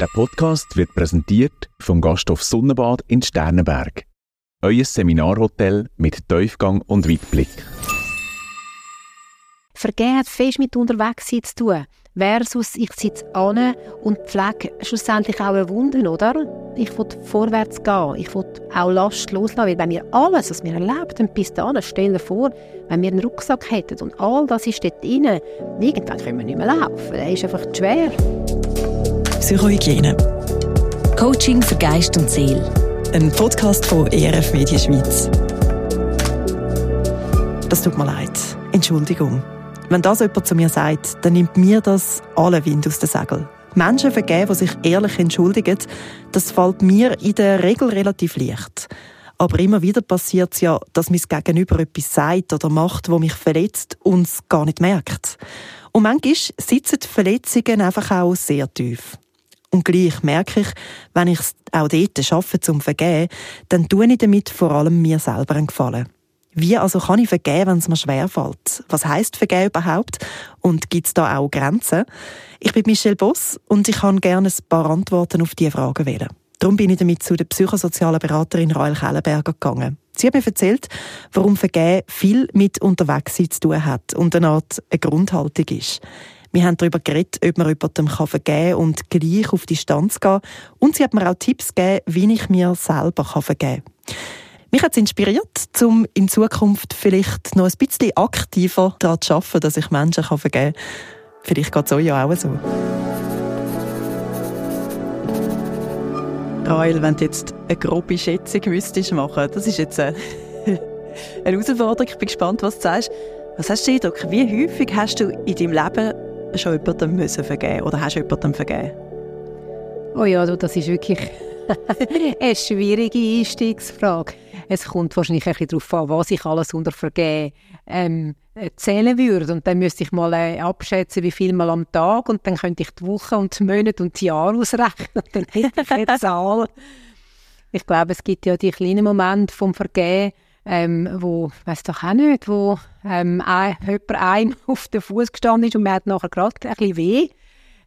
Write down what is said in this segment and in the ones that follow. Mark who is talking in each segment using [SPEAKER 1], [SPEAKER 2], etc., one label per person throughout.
[SPEAKER 1] Der Podcast wird präsentiert vom Gasthof Sonnenbad in Sternenberg. Euer Seminarhotel mit Tiefgang und Weitblick.
[SPEAKER 2] Vergehen hat fest mit Unterwegssein zu tun. Versus ich sitze an und pflege schlussendlich auch eine Wunden, oder? Ich will vorwärts gehen. Ich will auch Last loslassen. Weil wenn wir alles, was wir erlebt haben, bis dahin, stellen vor, wenn wir einen Rucksack hätten und all das ist dort drin, irgendwann können wir nicht mehr laufen. Der ist einfach zu schwer.
[SPEAKER 3] Psychohygiene.
[SPEAKER 4] Coaching für Geist und Seele.
[SPEAKER 3] Ein Podcast von ERF Media Schweiz. Das tut mir leid. Entschuldigung. Wenn das jemand zu mir sagt, dann nimmt mir das alle Wind aus den Segeln. Menschen vergeben, die sich ehrlich entschuldigen, das fällt mir in der Regel relativ leicht. Aber immer wieder passiert es ja, dass mein Gegenüber etwas sagt oder macht, wo mich verletzt und es gar nicht merkt. Und manchmal sitzen die Verletzungen einfach auch sehr tief. Und gleich merke ich, wenn ich es auch dort schaffe zum Vergeben, dann tue ich damit vor allem mir selber einen Gefallen. Wie also kann ich vergeben, wenn es mir schwerfällt? Was heißt vergeben überhaupt? Und gibt es da auch Grenzen? Ich bin Michelle Boss und ich kann gerne ein paar Antworten auf diese Fragen wählen. Darum bin ich damit zu der psychosozialen Beraterin Rael Kellenberger gegangen. Sie hat mir erzählt, warum Vergehen viel mit Unterwegssein zu tun hat und eine Art eine Grundhaltung ist. Wir haben darüber geredet, ob man jemandem vergeben kann und gleich auf Distanz gehen. Und sie hat mir auch Tipps gegeben, wie ich mir selber vergeben kann. Mich hat es inspiriert, um in Zukunft vielleicht noch ein bisschen aktiver daran zu arbeiten, dass ich Menschen vergeben kann. Vielleicht geht es euch ja auch so. Rael, wenn du jetzt eine grobe Schätzung müsstest machen, das ist jetzt eine, eine Herausforderung. Ich bin gespannt, was du sagst. Was hast du Eindruck? Wie häufig hast du in deinem Leben schon jemandem müssen vergeben oder hast du jemandem vergeben?
[SPEAKER 2] Oh ja, das ist wirklich eine schwierige Einstiegsfrage. Es kommt wahrscheinlich ein bisschen darauf an, was ich alles unter Vergehen ähm, zählen würde. Und dann müsste ich mal äh, abschätzen, wie viel mal am Tag. Und dann könnte ich die Woche und die Monate und die Jahre ausrechnen. Und dann hätte ich eine Zahl. Ich glaube, es gibt ja die kleinen Momente vom Vergehen, ähm, wo, weiß doch auch nicht, wo ähm, ein, jemand ein auf den Fuß gestanden ist und man hat nachher gerade ein bisschen weh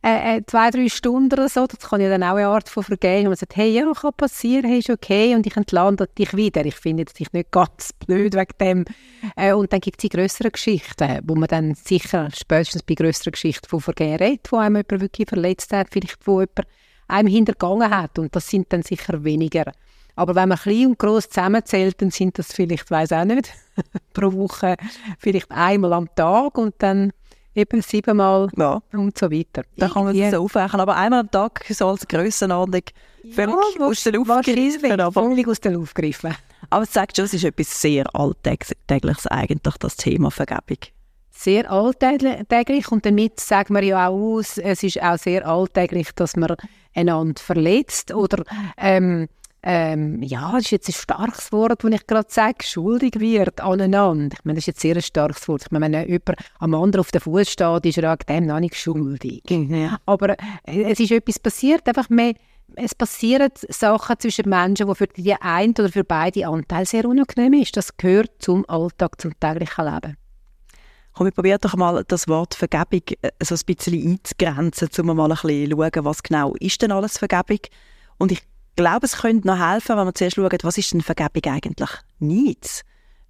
[SPEAKER 2] äh, äh, zwei, drei Stunden oder so, das kann ja dann auch eine Art von Vergehen, wo man sagt, hey, ja, kann passieren, hey, ist okay, und ich entlande dich wieder. Ich finde dich nicht ganz blöd wegen dem. Äh, und dann gibt es die grösseren Geschichten, wo man dann sicher spätestens bei grösseren Geschichten von Vergehen redet, wo einem jemand wirklich verletzt hat, vielleicht wo jemand einem hintergangen hat, und das sind dann sicher weniger. Aber wenn man klein und groß zusammenzählt, dann sind das vielleicht, weiß auch nicht, pro Woche vielleicht einmal am Tag und dann eben siebenmal ja. und so weiter.
[SPEAKER 3] Da kann man es so aber einmal am Tag so als Grössenordnung völlig ja, aus der Luft
[SPEAKER 2] gegriffen. Aber, völlig aus der Luft gegriffen.
[SPEAKER 3] Aber es sagt schon, es ist etwas sehr Alltägliches eigentlich, das Thema Vergebung.
[SPEAKER 2] Sehr alltäglich und damit sagen wir ja auch aus, es ist auch sehr alltäglich, dass man einander verletzt oder ähm, ähm, ja, das ist jetzt ein starkes Wort, das ich gerade sage, schuldig wird aneinander. Ich meine, das ist jetzt sehr ein starkes Wort. Ich meine, wenn jemand am anderen auf dem Fuß steht, ist er auch dem noch nicht schuldig. Ja. Aber äh, es ist etwas passiert, einfach mehr, es passieren Sachen zwischen Menschen, die für die einen oder für beide Anteile sehr unangenehm ist. Das gehört zum Alltag, zum täglichen Leben.
[SPEAKER 3] Komm, wir probieren doch mal das Wort Vergebung äh, so ein bisschen einzugrenzen, um mal ein bisschen zu schauen, was genau ist denn alles Vergebung. Und ich glaube, es könnte noch helfen, wenn man zuerst schaut, was ist denn Vergebung eigentlich nicht?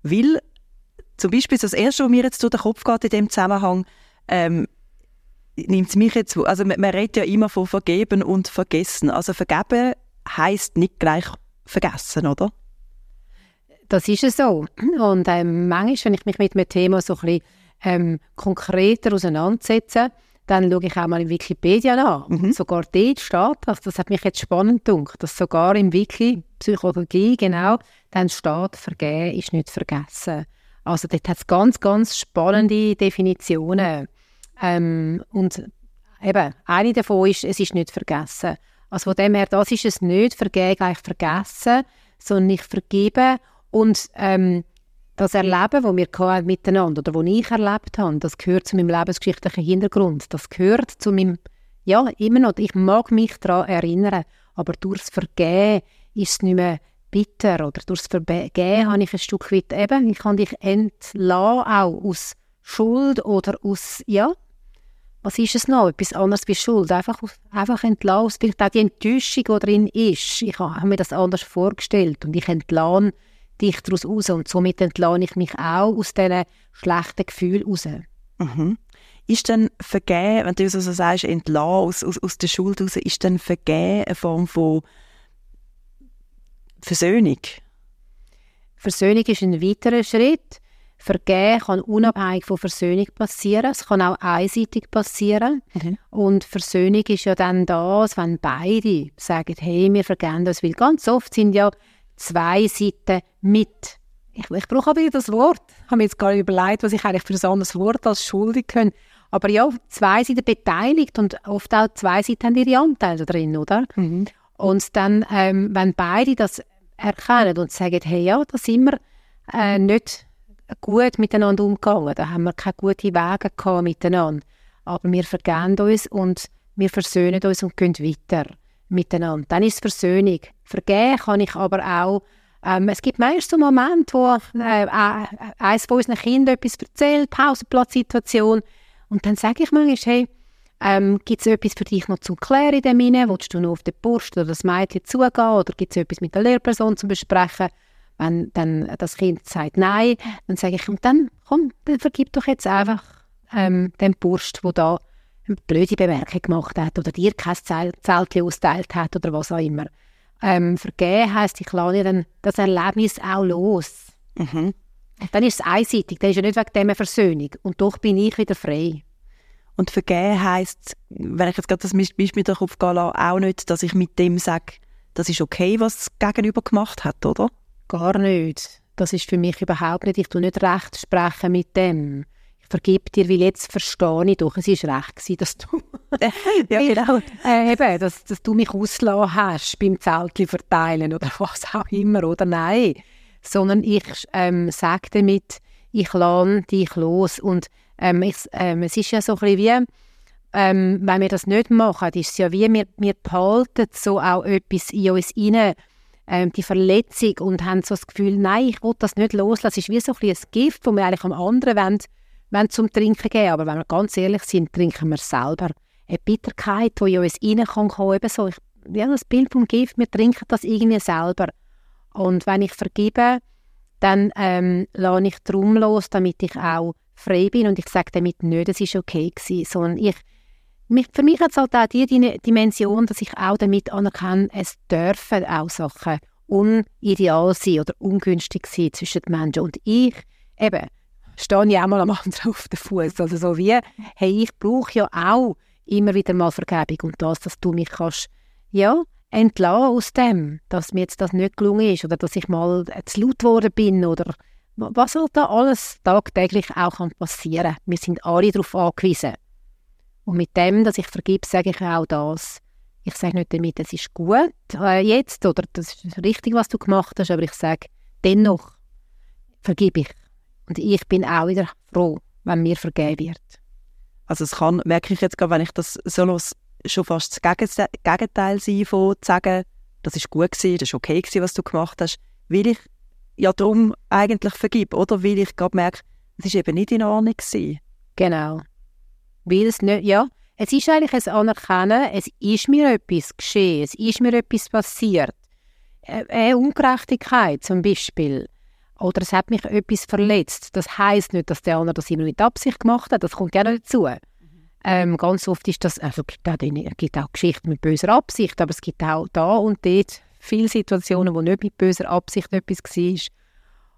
[SPEAKER 3] Weil zum Beispiel das Erste, was mir jetzt durch den Kopf geht in dem Zusammenhang, ähm, nimmt es mich jetzt, also man, man redet ja immer von vergeben und vergessen. Also vergeben heißt nicht gleich vergessen, oder?
[SPEAKER 2] Das ist es so. Und ähm, manchmal, wenn ich mich mit einem Thema so ein bisschen ähm, konkreter auseinandersetze, dann schaue ich auch mal in Wikipedia nach. Mhm. Sogar dort steht das, das hat mich jetzt spannend gedacht, dass sogar im Wiki Psychologie genau dann steht, vergehen ist nicht vergessen. Also dort hat es ganz, ganz spannende Definitionen. Ähm, und eben, eine davon ist, es ist nicht vergessen. Also von dem her, das ist es nicht, vergehen gleich vergessen, sondern ich vergebe und ähm, das Erleben, das wir miteinander oder das ich erlebt habe, das gehört zu meinem lebensgeschichtlichen Hintergrund. Das gehört zu meinem, ja, immer noch, ich mag mich daran erinnern, aber durchs Vergehen ist es nicht mehr bitter oder durchs Vergehen habe ich ein Stück weit eben, ich kann dich entlassen, auch aus Schuld oder aus, ja, was ist es noch? Etwas anderes wie Schuld. Einfach, einfach entlassen. Vielleicht auch die Enttäuschung, die drin ist. Ich habe mir das anders vorgestellt und ich entlasse dich daraus raus und somit entlasse ich mich auch aus diesen schlechten Gefühlen raus.
[SPEAKER 3] Mhm. Ist dann Vergehen, wenn du so sagst, entlassen aus, aus, aus der Schuld raus, ist dann Vergehen eine Form von Versöhnung?
[SPEAKER 2] Versöhnung ist ein weiterer Schritt. Vergehen kann unabhängig von Versöhnung passieren. Es kann auch einseitig passieren. Mhm. Und Versöhnung ist ja dann das, wenn beide sagen, hey, wir vergehen das. Weil ganz oft sind ja zwei Seiten mit. Ich, ich brauche aber das Wort. Ich habe mir jetzt gar nicht überlegt, was ich eigentlich für ein anderes Wort als schuldig kann. Aber ja, zwei Seiten beteiligt und oft auch zwei Seiten haben ihre Anteile drin, oder? Mhm. Und dann, ähm, wenn beide das erkennen und sagen, hey, ja, da sind wir äh, nicht gut miteinander umgegangen. Da haben wir keine guten Wege gehabt miteinander. Aber wir vergeben uns und wir versöhnen uns und gehen weiter miteinander. Dann ist Versöhnung. Vergeben kann ich aber auch ähm, es gibt meistens so Momente, wo äh, eines von unseren Kindern etwas erzählt, Pausenplatzsituation, und dann sage ich manchmal, hey, ähm, gibt es etwas für dich noch zu klären in dem Sinne? Willst du noch auf die Brust oder das Mädchen zugehen? Oder gibt es etwas mit der Lehrperson zu besprechen? Wenn dann das Kind sagt Nein, dann sage ich, und dann, komm, dann vergib doch jetzt einfach ähm, dem Burst, der da eine blöde Bemerkung gemacht hat oder dir kein Zeltchen austeilt hat oder was auch immer. Ähm, vergeben heisst, ich lasse dann das Erlebnis auch los. Mhm. Dann ist es einseitig, dann ist ja nicht wegen dem eine Versöhnung. Und doch bin ich wieder frei.
[SPEAKER 3] Und vergeben heisst, wenn ich jetzt gerade das Beispiel darauf gehen lasse, auch nicht, dass ich mit dem sage, das ist okay, was das Gegenüber gemacht hat, oder?
[SPEAKER 2] Gar nicht. Das ist für mich überhaupt nicht. Ich tue nicht recht sprechen mit dem. Ich vergebe dir, weil jetzt verstehe ich doch, es war recht gewesen, dass du,
[SPEAKER 3] ja, genau.
[SPEAKER 2] äh, eben, dass, dass du mich ausgelassen hast beim Zeltchen verteilen oder was auch immer, oder? Nein. Sondern ich ähm, sage damit, ich lade dich los und ähm, ich, ähm, es ist ja so ein bisschen wie, ähm, wenn wir das nicht machen, ist es ja wie, wir, wir behalten so auch etwas in uns rein, ähm, die Verletzung und haben so das Gefühl, nein, ich will das nicht loslassen. Es ist wie so ein, ein Gift, das wir eigentlich am anderen wollen, wollen zum Trinken geben. Aber wenn wir ganz ehrlich sind, trinken wir selber. Eine Bitterkeit, die in uns rein kann eben so, ich, ja, das Bild vom Gift, wir trinken das irgendwie selber. Und wenn ich vergebe, dann ähm, lasse ich drum los, damit ich auch frei bin und ich sage damit nicht, es ist okay gewesen, sondern ich, mich, für mich hat es halt auch die Dimension, dass ich auch damit anerkenne, es dürfen auch Sachen unideal sein oder ungünstig sein zwischen den Menschen. Und ich, eben, stehe ich auch mal am anderen auf den Fuß. Also so wie, hey, ich brauche ja auch immer wieder mal Vergebung und das, dass du mich kannst, ja, entlassen aus dem, dass mir jetzt das nicht gelungen ist oder dass ich mal zu laut geworden bin oder was soll da alles tagtäglich auch passieren Wir sind alle darauf angewiesen. Und mit dem, dass ich vergib, sage ich auch das. Ich sage nicht damit, es ist gut äh, jetzt oder das ist richtig, was du gemacht hast, aber ich sage, dennoch vergib ich. Und ich bin auch wieder froh, wenn mir vergeben wird.
[SPEAKER 3] Also es kann, merke ich jetzt gerade, wenn ich das so los, schon fast das Gegenteil sein von zu sagen, das ist gut gewesen, das ist okay gewesen, was du gemacht hast, weil ich ja darum eigentlich vergib, oder? Weil ich gerade merke, es ist eben nicht in Ordnung gewesen.
[SPEAKER 2] Genau. Weil es nicht, ja, es ist eigentlich ein Anerkennen, es ist mir etwas geschehen, es ist mir etwas passiert. Eine Ungerechtigkeit zum Beispiel. Oder es hat mich etwas verletzt. Das heißt nicht, dass der andere das immer mit Absicht gemacht hat. Das kommt ja noch dazu. Ähm, ganz oft ist das, also gibt auch, gibt auch Geschichten mit böser Absicht, aber es gibt auch da und dort viele Situationen, wo nicht mit böser Absicht etwas war.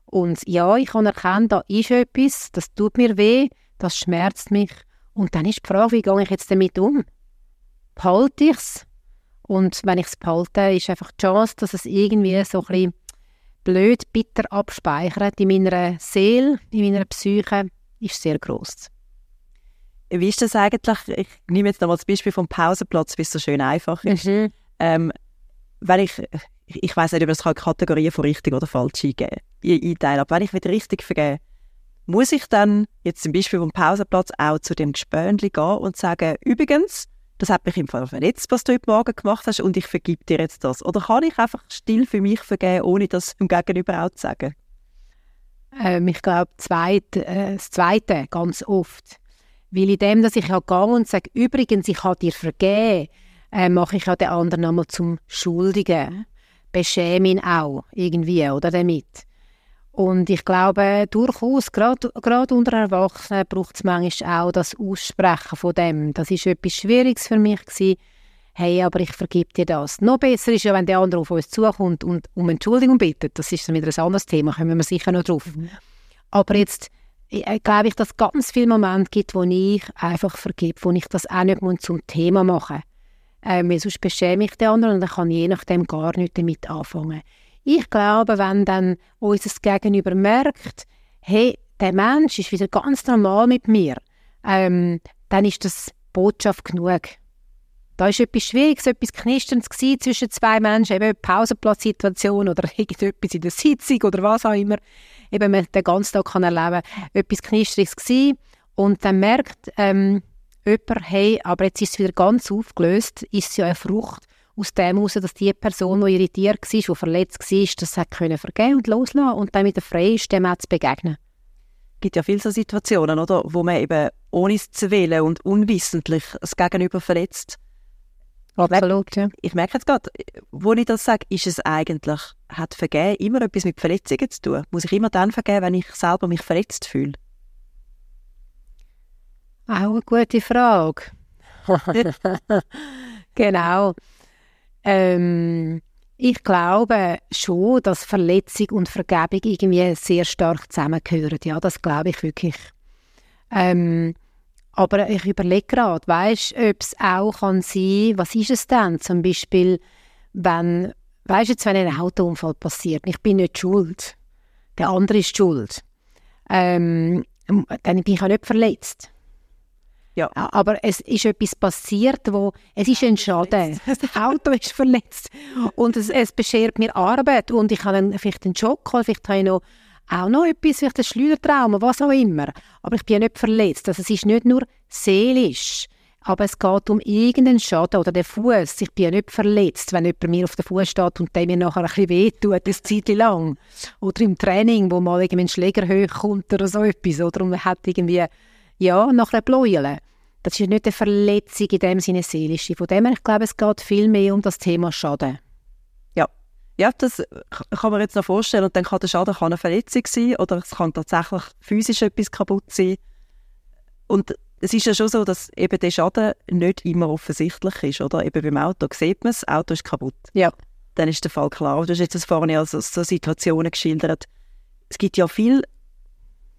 [SPEAKER 2] Und ja, ich kann erkennen, da ist etwas, das tut mir weh, das schmerzt mich. Und dann ist die Frage, wie gehe ich jetzt damit um? Behalte ich es? Und wenn ich es behalte, ist einfach die Chance, dass es irgendwie so ein bisschen blöd, bitter abspeichert in meiner Seele, in meiner Psyche, ist sehr groß.
[SPEAKER 3] Wie ist das eigentlich? Ich nehme jetzt nochmal das Beispiel vom Pausenplatz, wie es so schön einfach ist. Mhm. Ähm, wenn ich, ich weiß nicht, ob es Kategorien von richtig oder falsch eingeben, einteilen, aber wenn ich wieder richtig vergebe, muss ich dann jetzt zum Beispiel vom Pausenplatz auch zu dem Gespönli gehen und sagen, übrigens, das hat mich im Fall verletzt, was du heute Morgen gemacht hast und ich vergib dir jetzt das. Oder kann ich einfach still für mich vergeben, ohne das dem Gegenüber auch zu sagen?
[SPEAKER 2] Ähm, ich glaube, zweit, äh, das Zweite ganz oft. Weil in dem, dass ich ja gehe und sage, übrigens, ich habe dir vergeben, äh, mache ich ja den anderen nochmal zum Schuldigen. Beschäme ihn auch irgendwie, oder damit. Und ich glaube durchaus, gerade, unter Erwachsenen braucht es manchmal auch das Aussprechen von dem. Das ist etwas Schwieriges für mich gewesen. Hey, aber ich vergib dir das. Noch besser ist ja, wenn der andere auf uns zukommt und um Entschuldigung bittet. Das ist dann wieder ein anderes Thema, kommen wir sicher noch drauf. Mhm. Aber jetzt ich, glaube ich, dass es ganz viele Momente gibt, wo ich einfach vergib, wo ich das auch nicht zum Thema machen muss. Ähm, sonst beschäme ich den anderen und dann kann ich je nachdem gar nicht damit anfangen. Ich glaube, wenn dann unser Gegenüber merkt, hey, der Mensch ist wieder ganz normal mit mir, ähm, dann ist das Botschaft genug. Da ist etwas Schwieriges, etwas Knisterndes zwischen zwei Menschen, eben eine Pausenplatzsituation oder irgendetwas in der Sitzung oder was auch immer. Eben man den ganzen Tag kann erleben, etwas Knisterliches gewesen und dann merkt ähm, jemand, hey, aber jetzt ist es wieder ganz aufgelöst, ist ja eine Frucht aus dem heraus, dass die Person, die irritiert war, die verletzt war, das hat können vergeben und loslassen und dann wieder frei ist, dem auch zu begegnen.
[SPEAKER 3] Es gibt ja viele so Situationen, oder, wo man eben ohne es zu wählen und unwissentlich das Gegenüber verletzt.
[SPEAKER 2] Absolut, ja.
[SPEAKER 3] Ich merke jetzt gerade, wo ich das sage, ist es eigentlich, hat Vergehen immer etwas mit Verletzungen zu tun? Muss ich immer dann vergeben, wenn ich selber mich verletzt fühle?
[SPEAKER 2] Auch eine gute Frage. genau. Ähm, ich glaube schon, dass Verletzung und Vergebung irgendwie sehr stark zusammengehören. Ja, das glaube ich wirklich. Ähm, aber ich überlege gerade, weißt, ob es auch kann sein, was ist es denn? Zum Beispiel, wenn, weißt jetzt, wenn ein Autounfall passiert, ich bin nicht schuld, der andere ist schuld, ähm, dann bin ich auch nicht verletzt. Ja. Aber es ist etwas passiert, wo es ist ein Schaden. Das Auto ist verletzt und es, es beschert mir Arbeit und ich habe dann vielleicht einen Schock, vielleicht habe ich noch auch noch etwas, vielleicht ein Schleudertrauma, was auch immer. Aber ich bin ja nicht verletzt. Also es ist nicht nur seelisch, aber es geht um irgendeinen Schaden oder den Fuß. Ich bin ja nicht verletzt, wenn jemand mir auf den Fuß steht und der mir nachher ein bisschen wehtut, eine Zeit lang. Oder im Training, wo mal irgendwie ein Schläger hochkommt oder so etwas. Oder man hat irgendwie ja, nach einer Bläule. Das ist nicht eine Verletzung in dem Sinne seelische. Von dem her, ich glaube, es geht viel mehr um das Thema Schaden.
[SPEAKER 3] Ja, ja, das kann man jetzt noch vorstellen. Und dann kann der Schaden kann eine Verletzung sein oder es kann tatsächlich physisch etwas kaputt sein. Und es ist ja schon so, dass eben der Schaden nicht immer offensichtlich ist, oder? Eben beim Auto sieht man es, das Auto ist kaputt.
[SPEAKER 2] Ja.
[SPEAKER 3] Dann ist der Fall klar. Du hast jetzt vorhin also so Situationen geschildert. Es gibt ja viele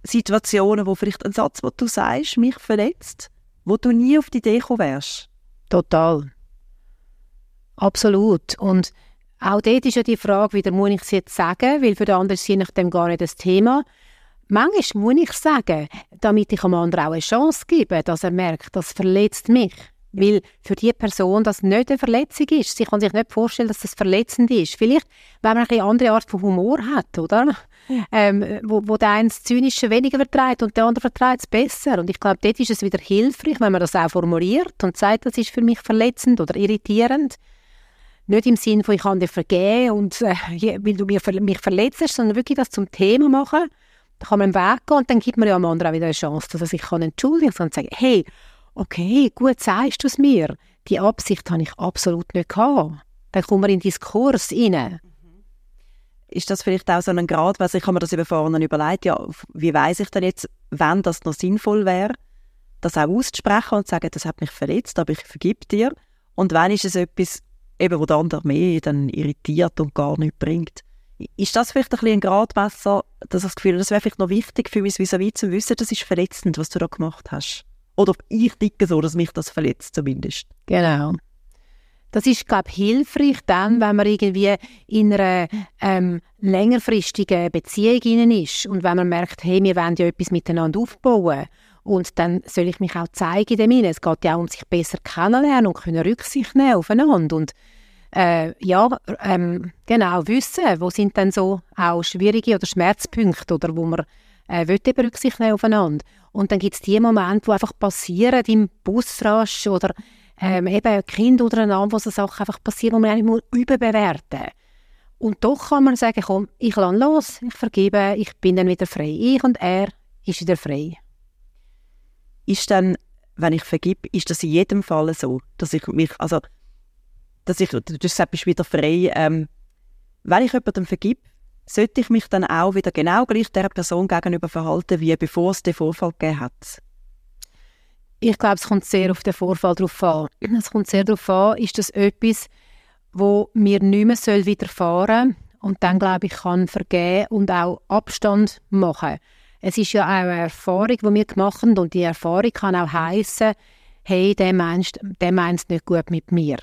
[SPEAKER 3] Situationen, wo vielleicht ein Satz, den du sagst, mich verletzt, wo du nie auf die Idee gekommen wärst.
[SPEAKER 2] Total. Absolut. Und auch dort ist ja die Frage, wie muss ich es jetzt sagen, weil für den anderen ist je nachdem gar nicht das Thema. Manchmal muss ich sagen, damit ich dem anderen auch eine Chance gebe, dass er merkt, das verletzt mich. Weil für die Person das nicht eine Verletzung ist. Sie kann sich nicht vorstellen, dass das verletzend ist. Vielleicht, wenn man eine andere Art von Humor hat, oder? Ähm, wo, wo der eine das Zynische weniger vertreibt und der andere vertreibt es besser. Und ich glaube, dort ist es wieder hilfreich, wenn man das auch formuliert und sagt, das ist für mich verletzend oder irritierend. Nicht im Sinne von, ich kann dir vergeben und äh, weil du mich, mich verletzt, sondern wirklich das zum Thema machen. Da kann man weggehen und dann gibt man ja am anderen auch wieder eine Chance, dass er sich kann entschuldigen kann und sagen, hey, okay, gut sagst du es mir. Die Absicht habe ich absolut nicht gehabt. Dann kommen wir in Diskurs rein.
[SPEAKER 3] Ist das vielleicht auch so ein Grad, weil ich habe mir das über vorne überlegt, ja, wie weiß ich denn jetzt, wenn das noch sinnvoll wäre, das auch auszusprechen und zu sagen, das hat mich verletzt, aber ich vergib dir. Und wenn ist es etwas, eben, wo der andere mehr dann irritiert und gar nichts bringt. Ist das vielleicht ein, bisschen ein Gradmesser, dass ich das Gefühl das wäre vielleicht noch wichtig für mich, vis-à-vis zu wissen, das ist verletzend, was du da gemacht hast? Oder ich denke so, dass mich das verletzt zumindest.
[SPEAKER 2] Genau. Das ist, glaube ich, hilfreich dann, wenn man irgendwie in einer ähm, längerfristigen Beziehung ist und wenn man merkt, hey, wir wollen ja etwas miteinander aufbauen und dann soll ich mich auch zeigen in dem Sinne. Es geht ja auch um sich besser kennenlernen und können Rücksicht nehmen aufeinander und äh, ja, ähm, genau, wissen, wo sind denn so auch schwierige oder Schmerzpunkte oder wo man äh, will eben Rücksicht nehmen aufeinander. Und dann gibt es die Momente, die einfach passieren im Busrasch oder ähm, eben Kind oder einander, wo so Sachen einfach passieren, die man eigentlich überbewerten muss. Und doch kann man sagen, komm, ich lasse los, ich vergebe, ich bin dann wieder frei. Ich und er ist wieder frei.
[SPEAKER 3] ist dann, wenn ich vergib, ist das in jedem Fall so, dass ich mich, also, dass ich, du sagst, bist wieder frei, ähm, wenn ich jemandem vergib, sollte ich mich dann auch wieder genau gleich der Person gegenüber verhalten, wie bevor es den Vorfall gegeben hat?
[SPEAKER 2] Ich glaube, es kommt sehr auf den Vorfall drauf an. Es kommt sehr darauf an, ist das etwas, wo mir nicht mehr soll widerfahren soll und dann, glaube ich, kann vergeben und auch Abstand machen. Es ist ja auch eine Erfahrung, die wir gemacht haben und die Erfahrung kann auch heißen, hey, der Mensch, der meint es nicht gut mit mir.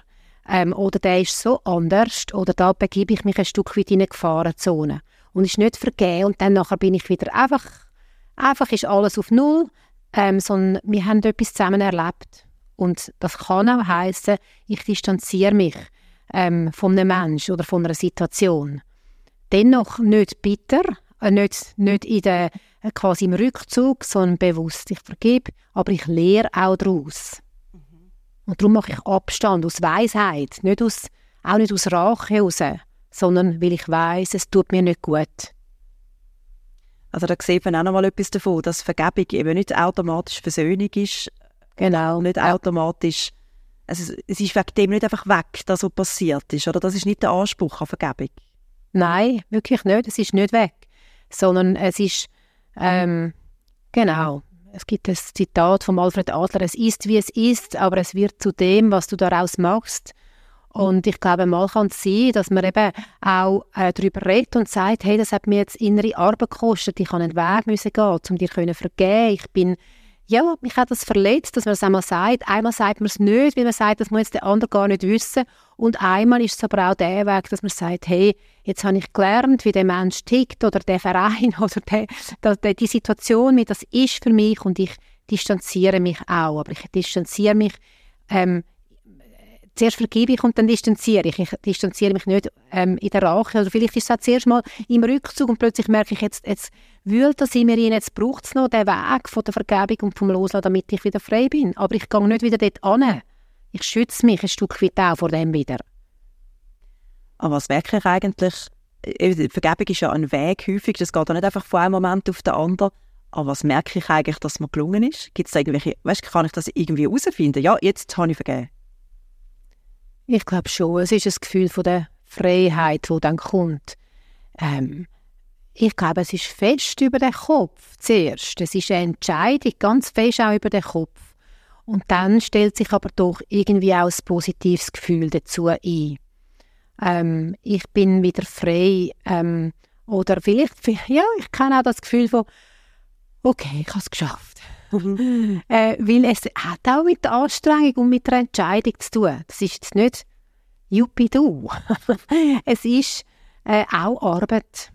[SPEAKER 2] Ähm, oder der ist so anders oder da begebe ich mich ein Stück weit in eine Gefahrenzone. Und ist nicht vergeben und dann nachher bin ich wieder einfach, einfach ist alles auf Null, ähm, sondern wir haben etwas zusammen erlebt. Und das kann auch heißen, ich distanziere mich ähm, von einem Menschen oder von einer Situation. Dennoch nicht bitter, äh, nicht, nicht in der, äh, quasi im Rückzug, sondern bewusst. Ich vergebe, aber ich lehre auch daraus. Und darum mache ich Abstand aus Weisheit, nicht aus, auch nicht aus Rache heraus, sondern weil ich weiß, es tut mir nicht gut.
[SPEAKER 3] Also da sieht man auch noch mal etwas davon, dass Vergebung eben nicht automatisch Versöhnung ist.
[SPEAKER 2] Genau.
[SPEAKER 3] Nicht automatisch also es ist wegen dem nicht einfach weg, dass so passiert ist, oder? Das ist nicht der Anspruch an Vergebung.
[SPEAKER 2] Nein, wirklich nicht. Es ist nicht weg, sondern es ist, ähm, genau, es gibt ein Zitat von Alfred Adler, es ist, wie es ist, aber es wird zu dem, was du daraus machst. Und ich glaube, mal kann es sein, dass man eben auch äh, darüber redet und sagt, hey, das hat mir jetzt innere Arbeit gekostet, ich habe einen Weg müssen gehen, um dir zu vergeben. Ich bin ja, mich hat das verletzt, dass man es einmal sagt. Einmal sagt man es nicht, weil man sagt, das muss jetzt der andere gar nicht wissen. Und einmal ist es aber auch der Weg, dass man sagt, hey, jetzt habe ich gelernt, wie der Mensch tickt oder der Verein oder der, der, die Situation, wie das ist für mich und ich distanziere mich auch. Aber ich distanziere mich ähm, zuerst vergebe ich und dann distanziere ich. Ich distanziere mich nicht ähm, in der Rache. Oder vielleicht ist es auch zuerst mal im Rückzug und plötzlich merke ich, jetzt, jetzt wühlt das in mir rein, jetzt braucht es noch den Weg von der Vergebung und vom Loslassen, damit ich wieder frei bin. Aber ich gehe nicht wieder dort an. Ich schütze mich ein Stück weit auch vor dem wieder.
[SPEAKER 3] Aber was merke ich eigentlich? Äh, Vergebung ist ja ein Weg häufig, das geht auch nicht einfach von einem Moment auf den anderen. Aber was merke ich eigentlich, dass mir gelungen ist? Gibt es irgendwelche, weißt, kann ich das irgendwie herausfinden? Ja, jetzt habe ich vergeben.
[SPEAKER 2] Ich glaube schon. Es ist ein Gefühl von der Freiheit, wo dann kommt. Ähm, ich glaube, es ist fest über den Kopf zuerst. Es ist eine Entscheidung, ganz fest auch über den Kopf. Und dann stellt sich aber doch irgendwie auch ein positives Gefühl dazu ein. Ähm, ich bin wieder frei. Ähm, oder vielleicht, ja, ich kenne auch das Gefühl von, okay, ich habe es geschafft. äh, weil es hat auch mit der Anstrengung und mit der Entscheidung zu tun. Das ist jetzt nicht Juppie du. es ist äh, auch Arbeit.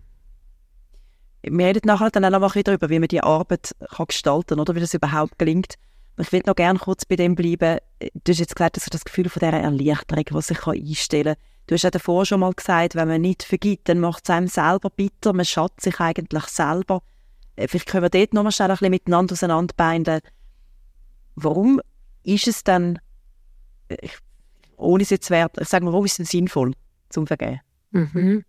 [SPEAKER 3] Wir reden nachher dann auch noch ein darüber, wie man die Arbeit kann gestalten kann, oder wie das überhaupt gelingt. Ich würde noch gerne kurz bei dem bleiben. Du hast jetzt gesagt, dass du das Gefühl von dieser Erleichterung, die sich einstellen kann. Du hast ja davor schon mal gesagt, wenn man nicht vergibt, dann macht es einem selber bitter. Man schadet sich eigentlich selber. Äh, vielleicht können wir dort noch mal schnell ein bisschen miteinander auseinanderbinden. Warum ist es dann, äh, ohne es jetzt wert, ich sage warum ist es denn sinnvoll zum Vergeben?
[SPEAKER 2] Mhm.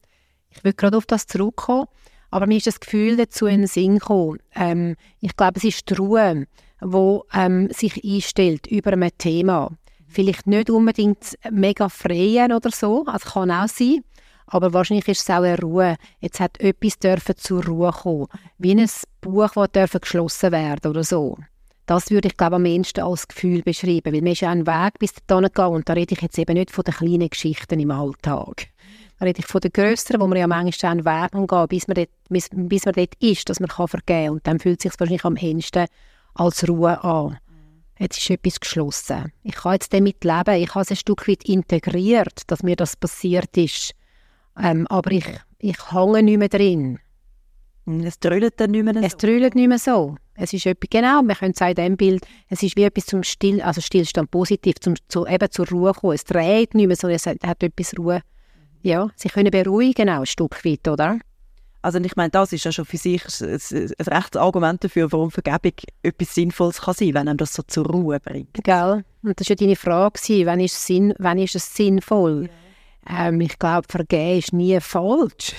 [SPEAKER 2] Ich will gerade auf das zurückkommen, aber mir ist das Gefühl dazu in den Sinn gekommen. Ähm, ich glaube, es ist die Ruhe, die ähm, sich einstellt über ein Thema. Vielleicht nicht unbedingt mega freien oder so, also kann auch sein, aber wahrscheinlich ist es auch eine Ruhe. Jetzt hat etwas dürfen zur Ruhe kommen. Wie ein Buch, das geschlossen werden oder so. Das würde ich, glaube am ehesten als Gefühl beschreiben. Weil mir ist ja ein Weg bis dahin gegangen. Und da rede ich jetzt eben nicht von den kleinen Geschichten im Alltag. Da rede ich von den grösseren, wo man ja manchmal einen Weg umgehen bis man, dort, bis, bis man dort ist, dass man kann vergeben kann. Und dann fühlt es sich wahrscheinlich am ehesten als Ruhe an. Jetzt ist etwas geschlossen. Ich kann jetzt damit leben. Ich habe es ein Stück weit integriert, dass mir das passiert ist. Ähm, aber ich, ich hänge nicht mehr drin.
[SPEAKER 3] Es trüllt dann nicht mehr so.
[SPEAKER 2] Es trüllt nicht mehr so. Es ist etwas, genau, wir können sagen, in diesem Bild, es ist wie etwas zum Still, also Stillstand positiv, zum, zu, eben zur Ruhe kommen. Es dreht nicht mehr so, es hat, hat etwas Ruhe. Ja, sie können beruhigen auch ein Stück weit, oder?
[SPEAKER 3] Also ich meine, das ist ja schon für sich ein, ein rechtes Argument dafür, warum Vergebung etwas Sinnvolles kann sein, wenn einem das so zur Ruhe bringt.
[SPEAKER 2] Gell? Und das war ja deine Frage, wann ist, wann ist es sinnvoll? Ja. Ähm, ich glaube, vergeben ist nie falsch.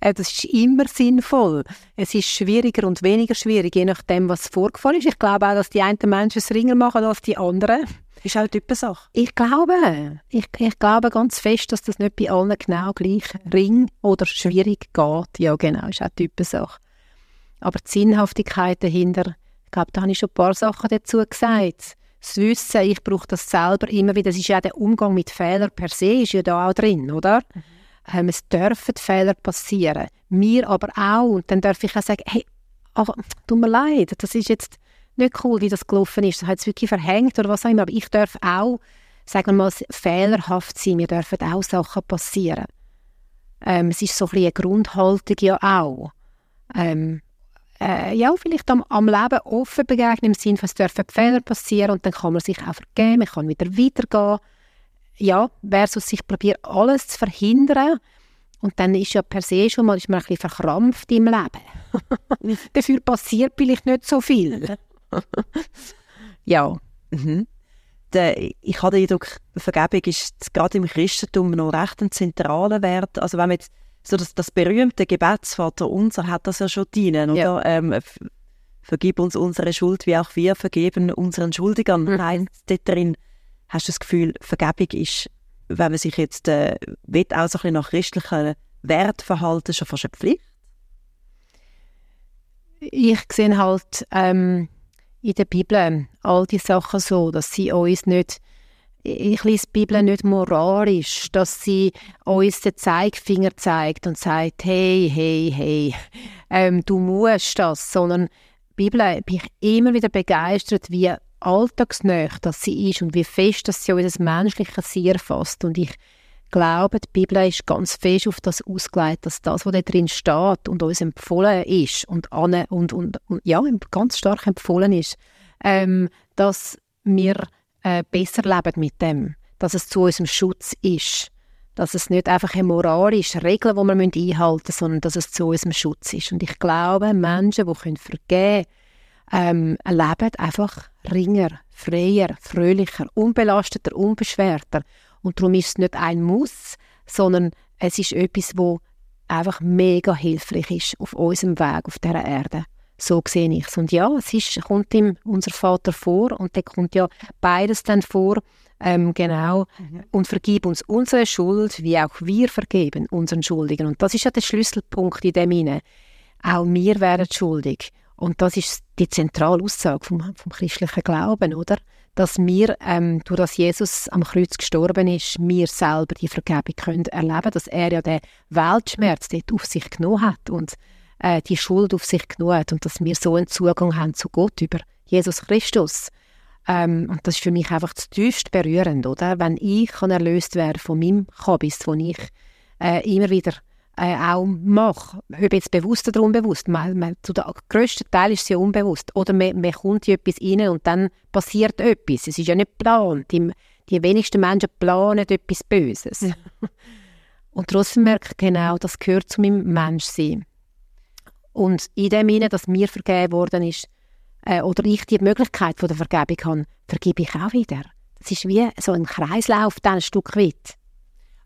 [SPEAKER 2] Äh, das ist immer sinnvoll. Es ist schwieriger und weniger schwierig, je nachdem, was vorgefallen ist. Ich glaube auch, dass die einen Menschen es ringer machen als die anderen.
[SPEAKER 3] Ist auch die Sache.
[SPEAKER 2] Ich glaube, ich, ich glaube ganz fest, dass das nicht bei allen genau gleich ring oder schwierig geht. Ja, genau, ist auch die Sache. Aber die Sinnhaftigkeit dahinter, ich glaube, da habe ich schon ein paar Sachen dazu gesagt. Das Wissen, ich brauche das selber immer wieder. Das ist ja der Umgang mit Fehlern per se, ist ja da auch drin, oder? Mhm. Ähm, es dürfen Fehler passieren. Mir aber auch. Und dann darf ich auch sagen, hey, ach, tut mir leid, das ist jetzt nicht cool, wie das gelaufen ist. Das hat es wirklich verhängt oder was auch immer. Aber ich darf auch, sagen wir mal, fehlerhaft sein. Mir dürfen auch Sachen passieren. Ähm, es ist so ein bisschen eine Grundhaltung ja auch. Ähm, äh, ja, vielleicht am, am Leben offen begegnen, im Sinne es dürfen Fehler passieren und dann kann man sich auch vergeben, man kann wieder weitergehen. Ja, versus sich probiert alles zu verhindern und dann ist ja per se schon mal ist man ein bisschen verkrampft im Leben. Dafür passiert vielleicht nicht so viel. ja.
[SPEAKER 3] Mhm. Der, ich habe den Eindruck, Vergebung ist gerade im Christentum noch recht ein zentraler Wert. Also wenn man jetzt so das, das berühmte Gebetsvater unser hat das ja schon dienen, oder? Ja. Ähm, vergib uns unsere Schuld, wie auch wir vergeben unseren Schuldigern. Mhm. Nein, dort drin hast du das Gefühl, Vergebung ist, wenn man sich jetzt äh, will, auch so ein bisschen nach christlichen Wert verhalten, schon fast eine Pflicht?
[SPEAKER 2] Ich sehe halt ähm, in der Bibel all die Sachen so, dass sie uns nicht ich lese die Bibel nicht moralisch, dass sie uns den Zeigefinger zeigt und sagt, hey, hey, hey, ähm, du musst das, sondern die Bibel bin ich immer wieder begeistert, wie alltagsnah das sie ist und wie fest dass sie unser menschliches Sein erfasst. Und ich glaube, die Bibel ist ganz fest auf das ausgelegt, dass das, was da drin steht und uns empfohlen ist und, und, und, und ja, ganz stark empfohlen ist, ähm, dass wir äh, besser leben mit dem, dass es zu unserem Schutz ist, dass es nicht einfach eine moralische Regel, die wir einhalten müssen, sondern dass es zu unserem Schutz ist. Und ich glaube, Menschen, die vergeben können, ähm, leben einfach ringer, freier, fröhlicher, unbelasteter, unbeschwerter. Und darum ist es nicht ein Muss, sondern es ist etwas, wo einfach mega hilfreich ist auf unserem Weg auf dieser Erde. So sehe ich es. Und ja, es ist, kommt ihm unser Vater vor und da kommt ja beides dann vor. Ähm, genau. Mhm. Und vergib uns unsere Schuld, wie auch wir vergeben unseren Schuldigen. Und das ist ja der Schlüsselpunkt in dem Inne. Auch wir werden schuldig. Und das ist die zentrale Aussage vom, vom christlichen Glauben, oder? Dass wir, ähm, durch das Jesus am Kreuz gestorben ist, wir selber die Vergebung können erleben, dass er ja den Weltschmerz dort auf sich genommen hat und äh, die Schuld auf sich genommen hat und dass wir so einen Zugang haben zu Gott über Jesus Christus. Ähm, und das ist für mich einfach das tiefst berührend, oder? Wenn ich kann erlöst werden von meinem Kabis, den ich äh, immer wieder äh, auch mache, ob jetzt bewusst oder unbewusst, man, man, zu der grössten Teil ist es ja unbewusst. Oder man, man kommt in etwas rein und dann passiert etwas. Es ist ja nicht geplant. Die, die wenigsten Menschen planen etwas Böses. Und trotzdem merke ich genau, das gehört zu meinem Menschsein. Und in dem Sinne, dass mir vergeben worden ist, äh, oder ich die Möglichkeit von der Vergebung habe, vergebe ich auch wieder. Das ist wie so ein Kreislauf, dann ein Stück weit.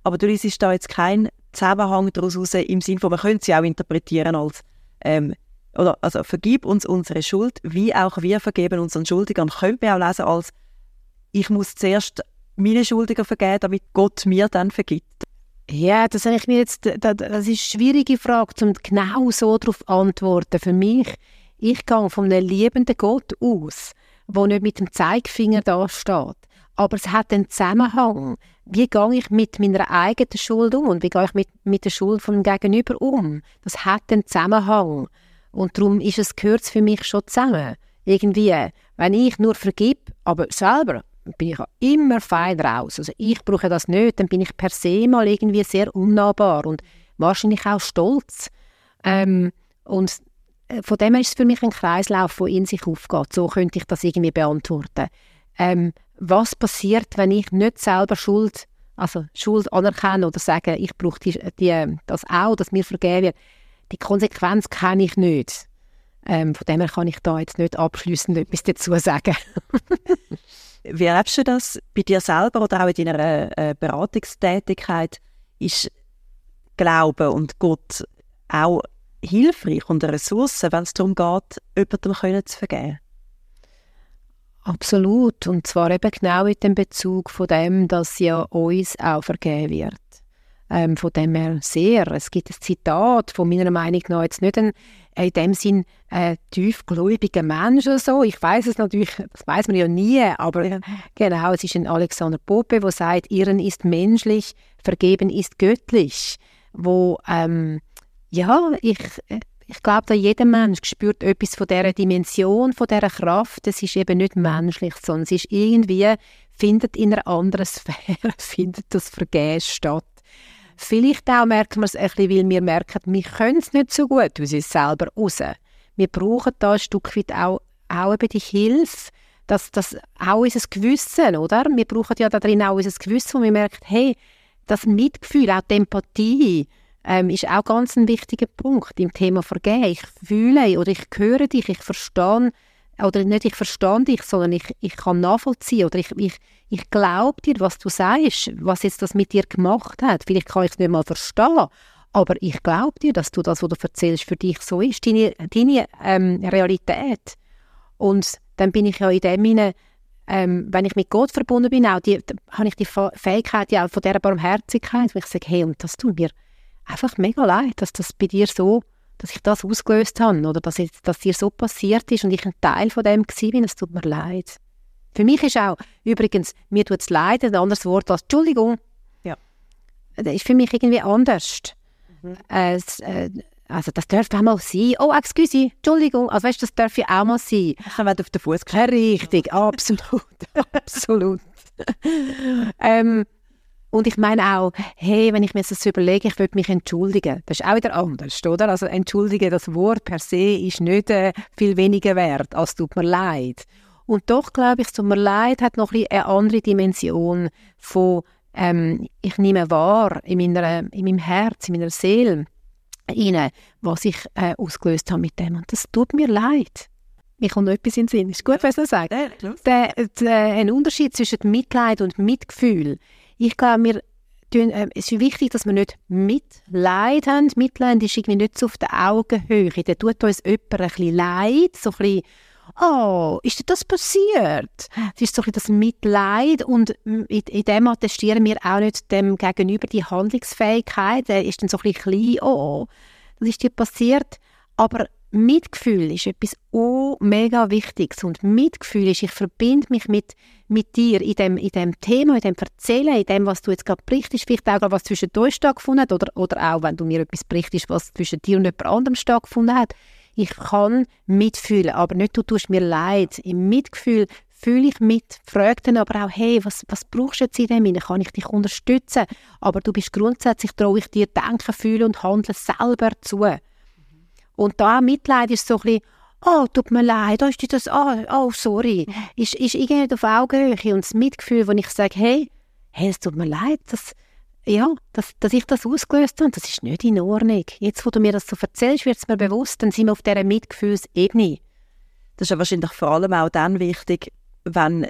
[SPEAKER 3] Aber du liest da jetzt keinen Zusammenhang daraus raus, im Sinne von, man könnte sie auch interpretieren als, ähm, oder, also vergib uns unsere Schuld, wie auch wir vergeben unseren Schuldigern. Könnte man auch lesen als, ich muss zuerst meine Schuldiger vergeben, damit Gott mir dann vergibt.
[SPEAKER 2] Ja, das, ich mir jetzt, das, ist eine schwierige Frage, um genau so darauf zu antworten. Für mich, ich gehe von einem liebenden Gott aus, der nicht mit dem Zeigefinger da steht. Aber es hat einen Zusammenhang. Wie gehe ich mit meiner eigenen Schuld um und wie gehe ich mit, mit der Schuld von Gegenüber um? Das hat einen Zusammenhang. Und darum ist es, gehört es für mich schon zusammen. Irgendwie, wenn ich nur vergib, aber selber bin ich immer fein raus. Also ich brauche das nicht, dann bin ich per se mal irgendwie sehr unnahbar und wahrscheinlich auch stolz. Ähm, und äh, von dem her ist es für mich ein Kreislauf, der in sich aufgeht. So könnte ich das irgendwie beantworten. Ähm, was passiert, wenn ich nicht selber Schuld, also Schuld anerkenne oder sage, ich brauche die, die, das auch, dass mir vergeben wird? Die Konsequenz kenne ich nicht. Ähm, von dem her kann ich da jetzt nicht abschließend etwas dazu sagen.
[SPEAKER 3] Wie erlebst du das bei dir selber oder auch in deiner äh, Beratungstätigkeit? Ist Glaube und Gott auch hilfreich und eine Ressource, wenn es darum geht, jemandem zu vergeben?
[SPEAKER 2] Absolut. Und zwar eben genau mit dem Bezug von dem, dass ja uns auch vergeben wird. Ähm, von dem her sehr. Es gibt ein Zitat von meiner Meinung nach jetzt nicht ein in dem Sinn äh, tiefgläubiger Mensch oder so. Ich weiß es natürlich, das weiß man ja nie, aber ja. genau, es ist ein Alexander Pope, der sagt, Irren ist menschlich, Vergeben ist göttlich. Wo, ähm, ja, ich, ich glaube, jeder Mensch spürt etwas von dieser Dimension, von dieser Kraft. Es ist eben nicht menschlich, sondern es ist irgendwie, findet in einer anderen Sphäre, findet das Vergehen statt. Vielleicht auch merken wir es ein bisschen, weil wir merken, wir können es nicht so gut aus uns selber raus. Wir brauchen da ein Stück weit auch, auch eben die Hilfe, dass das auch unser Gewissen, oder? Wir brauchen ja da drin auch unser Gewissen, wo wir merken, hey, das Mitgefühl, auch die Empathie, ähm, ist auch ganz ein wichtiger Punkt im Thema Vergehen. Ich fühle oder ich höre dich, ich verstehe, oder nicht ich verstehe dich, sondern ich, ich kann nachvollziehen oder ich, ich, ich glaube dir, was du sagst, was jetzt das mit dir gemacht hat. Vielleicht kann ich es nicht mal verstehen, aber ich glaube dir, dass du das, was du erzählst, für dich so ist, deine, deine ähm, Realität. Und dann bin ich ja in dem Sinne, ähm, wenn ich mit Gott verbunden bin, auch die, habe ich die Fähigkeit ja von dieser Barmherzigkeit, wo ich sage, hey, und das tut mir einfach mega leid, dass das bei dir so, dass ich das ausgelöst habe oder dass, ich, dass dir so passiert ist und ich ein Teil von dem bin, es tut mir leid. Für mich ist auch, übrigens, mir tut es leid, ein anderes Wort als Entschuldigung.
[SPEAKER 3] Ja.
[SPEAKER 2] Das ist für mich irgendwie anders. Mhm. Äh, äh, also das darf auch mal sein. Oh, excuse, Entschuldigung. Also weißt, das darf ja auch mal sein.
[SPEAKER 3] Wenn du auf den Fuß
[SPEAKER 2] Richtig, absolut, absolut. ähm, und ich meine auch, hey, wenn ich mir das überlege, ich würde mich entschuldigen. Das ist auch wieder anders, oder? Also entschuldigen, das Wort per se ist nicht äh, viel weniger wert, als tut mir leid. Und doch glaube ich, es tut mir leid, hat noch ein eine andere Dimension von, ähm, ich nehme wahr in, meiner, in meinem Herz, in meiner Seele, rein, was ich äh, ausgelöst habe mit dem. Und das tut mir leid. Mir kommt noch etwas in den Sinn. Ist gut, was er sagt. Ja, der, der, ein Unterschied zwischen Mitleid und Mitgefühl ich glaube, wir tun, äh, es ist wichtig, dass wir nicht Mitleid haben. Mitleid ist irgendwie nicht so auf der Augenhöhe. Da tut uns jemand ein bisschen leid, so ein bisschen «Oh, ist dir das passiert?» Es ist so ein das Mitleid und in, in dem attestieren wir auch nicht dem Gegenüber die Handlungsfähigkeit. Er ist dann so ein bisschen klein «Oh, das ist dir passiert?» Aber Mitgefühl ist etwas oh, mega Wichtiges. Und Mitgefühl ist, ich verbinde mich mit, mit dir in dem, in dem Thema, in dem Erzählen, in dem, was du jetzt gerade berichtest, vielleicht auch, was zwischen euch stattgefunden hat oder, oder auch, wenn du mir etwas berichtest, was zwischen dir und jemand anderem stattgefunden hat. Ich kann mitfühlen, aber nicht, du tust mir leid. Im Mitgefühl fühle ich mit, frage dann aber auch, hey, was, was brauchst du jetzt in dem Kann ich dich unterstützen? Aber du bist grundsätzlich, traue ich dir denken, fühlen und handeln selber zu. Und da Mitleid ist so ein bisschen, oh, tut mir leid, da ist das, oh, oh sorry, ist, ist irgendwie auf Augenhöhe. Und das Mitgefühl, wo ich sage, hey, hey, es tut mir leid, dass, ja, dass, dass ich das ausgelöst habe, das ist nicht in Ordnung. Jetzt, wo du mir das so erzählst, wird es mir bewusst, dann sind wir auf dieser Mitgefühlsebene.
[SPEAKER 3] Das ist ja wahrscheinlich vor allem auch dann wichtig, wenn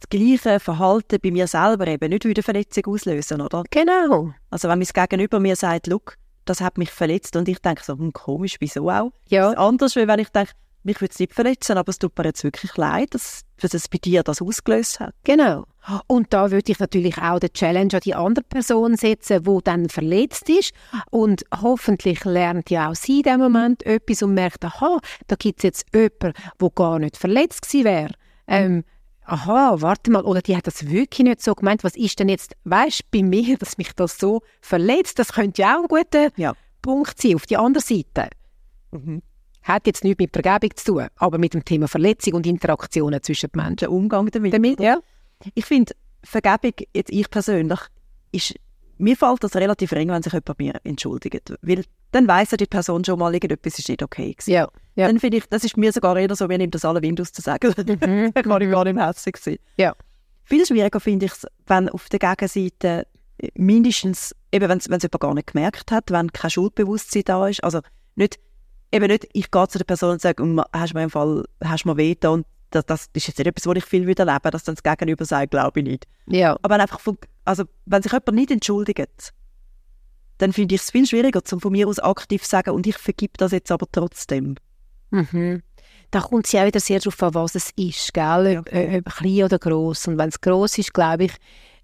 [SPEAKER 3] das gleiche Verhalten bei mir selber eben nicht wieder Verletzung auslösen, oder?
[SPEAKER 2] Genau.
[SPEAKER 3] Also wenn mein Gegenüber mir sagt, look, das hat mich verletzt. Und ich denke so, hm, komisch, wieso auch?
[SPEAKER 2] Ja.
[SPEAKER 3] anders, wenn ich denke, mich würde es nicht verletzen, aber es tut mir jetzt wirklich leid, dass, dass es bei dir das ausgelöst hat.
[SPEAKER 2] Genau. Und da würde ich natürlich auch den Challenge an die andere Person setzen, wo dann verletzt ist. Und hoffentlich lernt ja auch sie in dem Moment etwas und merkt, aha, da gibt es jetzt jemanden, der gar nicht verletzt gewesen wäre. Ähm, aha, warte mal, oder die hat das wirklich nicht so gemeint, was ist denn jetzt, weißt du, bei mir, dass mich das so verletzt, das könnte ja auch ein guter
[SPEAKER 3] ja.
[SPEAKER 2] Punkt sein, auf die andere Seite. Mhm. Hat jetzt nichts mit Vergebung zu tun, aber mit dem Thema Verletzung und Interaktionen zwischen den Menschen.
[SPEAKER 3] Umgang damit.
[SPEAKER 2] damit ja.
[SPEAKER 3] Ich finde, Vergebung, jetzt ich persönlich, ist, mir fällt das relativ ring, wenn sich jemand bei mir entschuldigt. Weil dann weiss ja die Person schon mal, irgendetwas ist nicht okay gewesen.
[SPEAKER 2] Ja, ja.
[SPEAKER 3] Dann finde ich, das ist mir sogar eher so, wie nimmt das alle Wind aus zu sagen. Mhm. dann kann ich gar nicht hässlich sein.
[SPEAKER 2] Ja.
[SPEAKER 3] Viel schwieriger finde ich es, wenn auf der Gegenseite mindestens, eben wenn es jemand gar nicht gemerkt hat, wenn kein Schuldbewusstsein da ist, also nicht, eben nicht, ich gehe zu der Person und sage, hast du mir im Fall, hast du mir weh und das, das ist jetzt nicht etwas, was ich viel wieder lebe, dass dann das Gegenüber sagt, glaube ich nicht.
[SPEAKER 2] Ja.
[SPEAKER 3] Aber einfach, von, also wenn sich jemand nicht entschuldigt, dann finde ich es viel schwieriger, zum von mir aus aktiv zu sagen, und ich vergib das jetzt aber trotzdem.
[SPEAKER 2] Mhm. Da kommt es ja auch wieder sehr darauf an, was es ist, gell?
[SPEAKER 3] Ja.
[SPEAKER 2] Ob, ob klein oder gross. Und wenn es gross ist, glaube ich,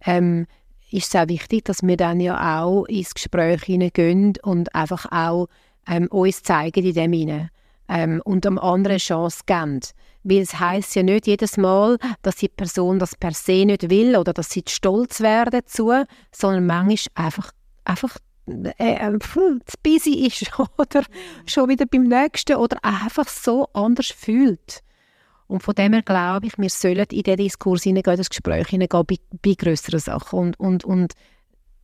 [SPEAKER 2] ähm, ist es auch wichtig, dass wir dann ja auch ins Gespräch hineingehen und einfach auch ähm, uns zeigen in dem hinein ähm, und am anderen Chance geben. Weil es heisst ja nicht jedes Mal, dass die Person das per se nicht will oder dass sie stolz wäre dazu, sondern manchmal einfach, einfach äh, äh, busy ist oder schon wieder beim Nächsten oder einfach so anders fühlt. Und von dem her glaube ich, wir sollen in den Diskurs hineingehen, das Gespräch hineingehen bei, bei grösseren Sachen und, und, und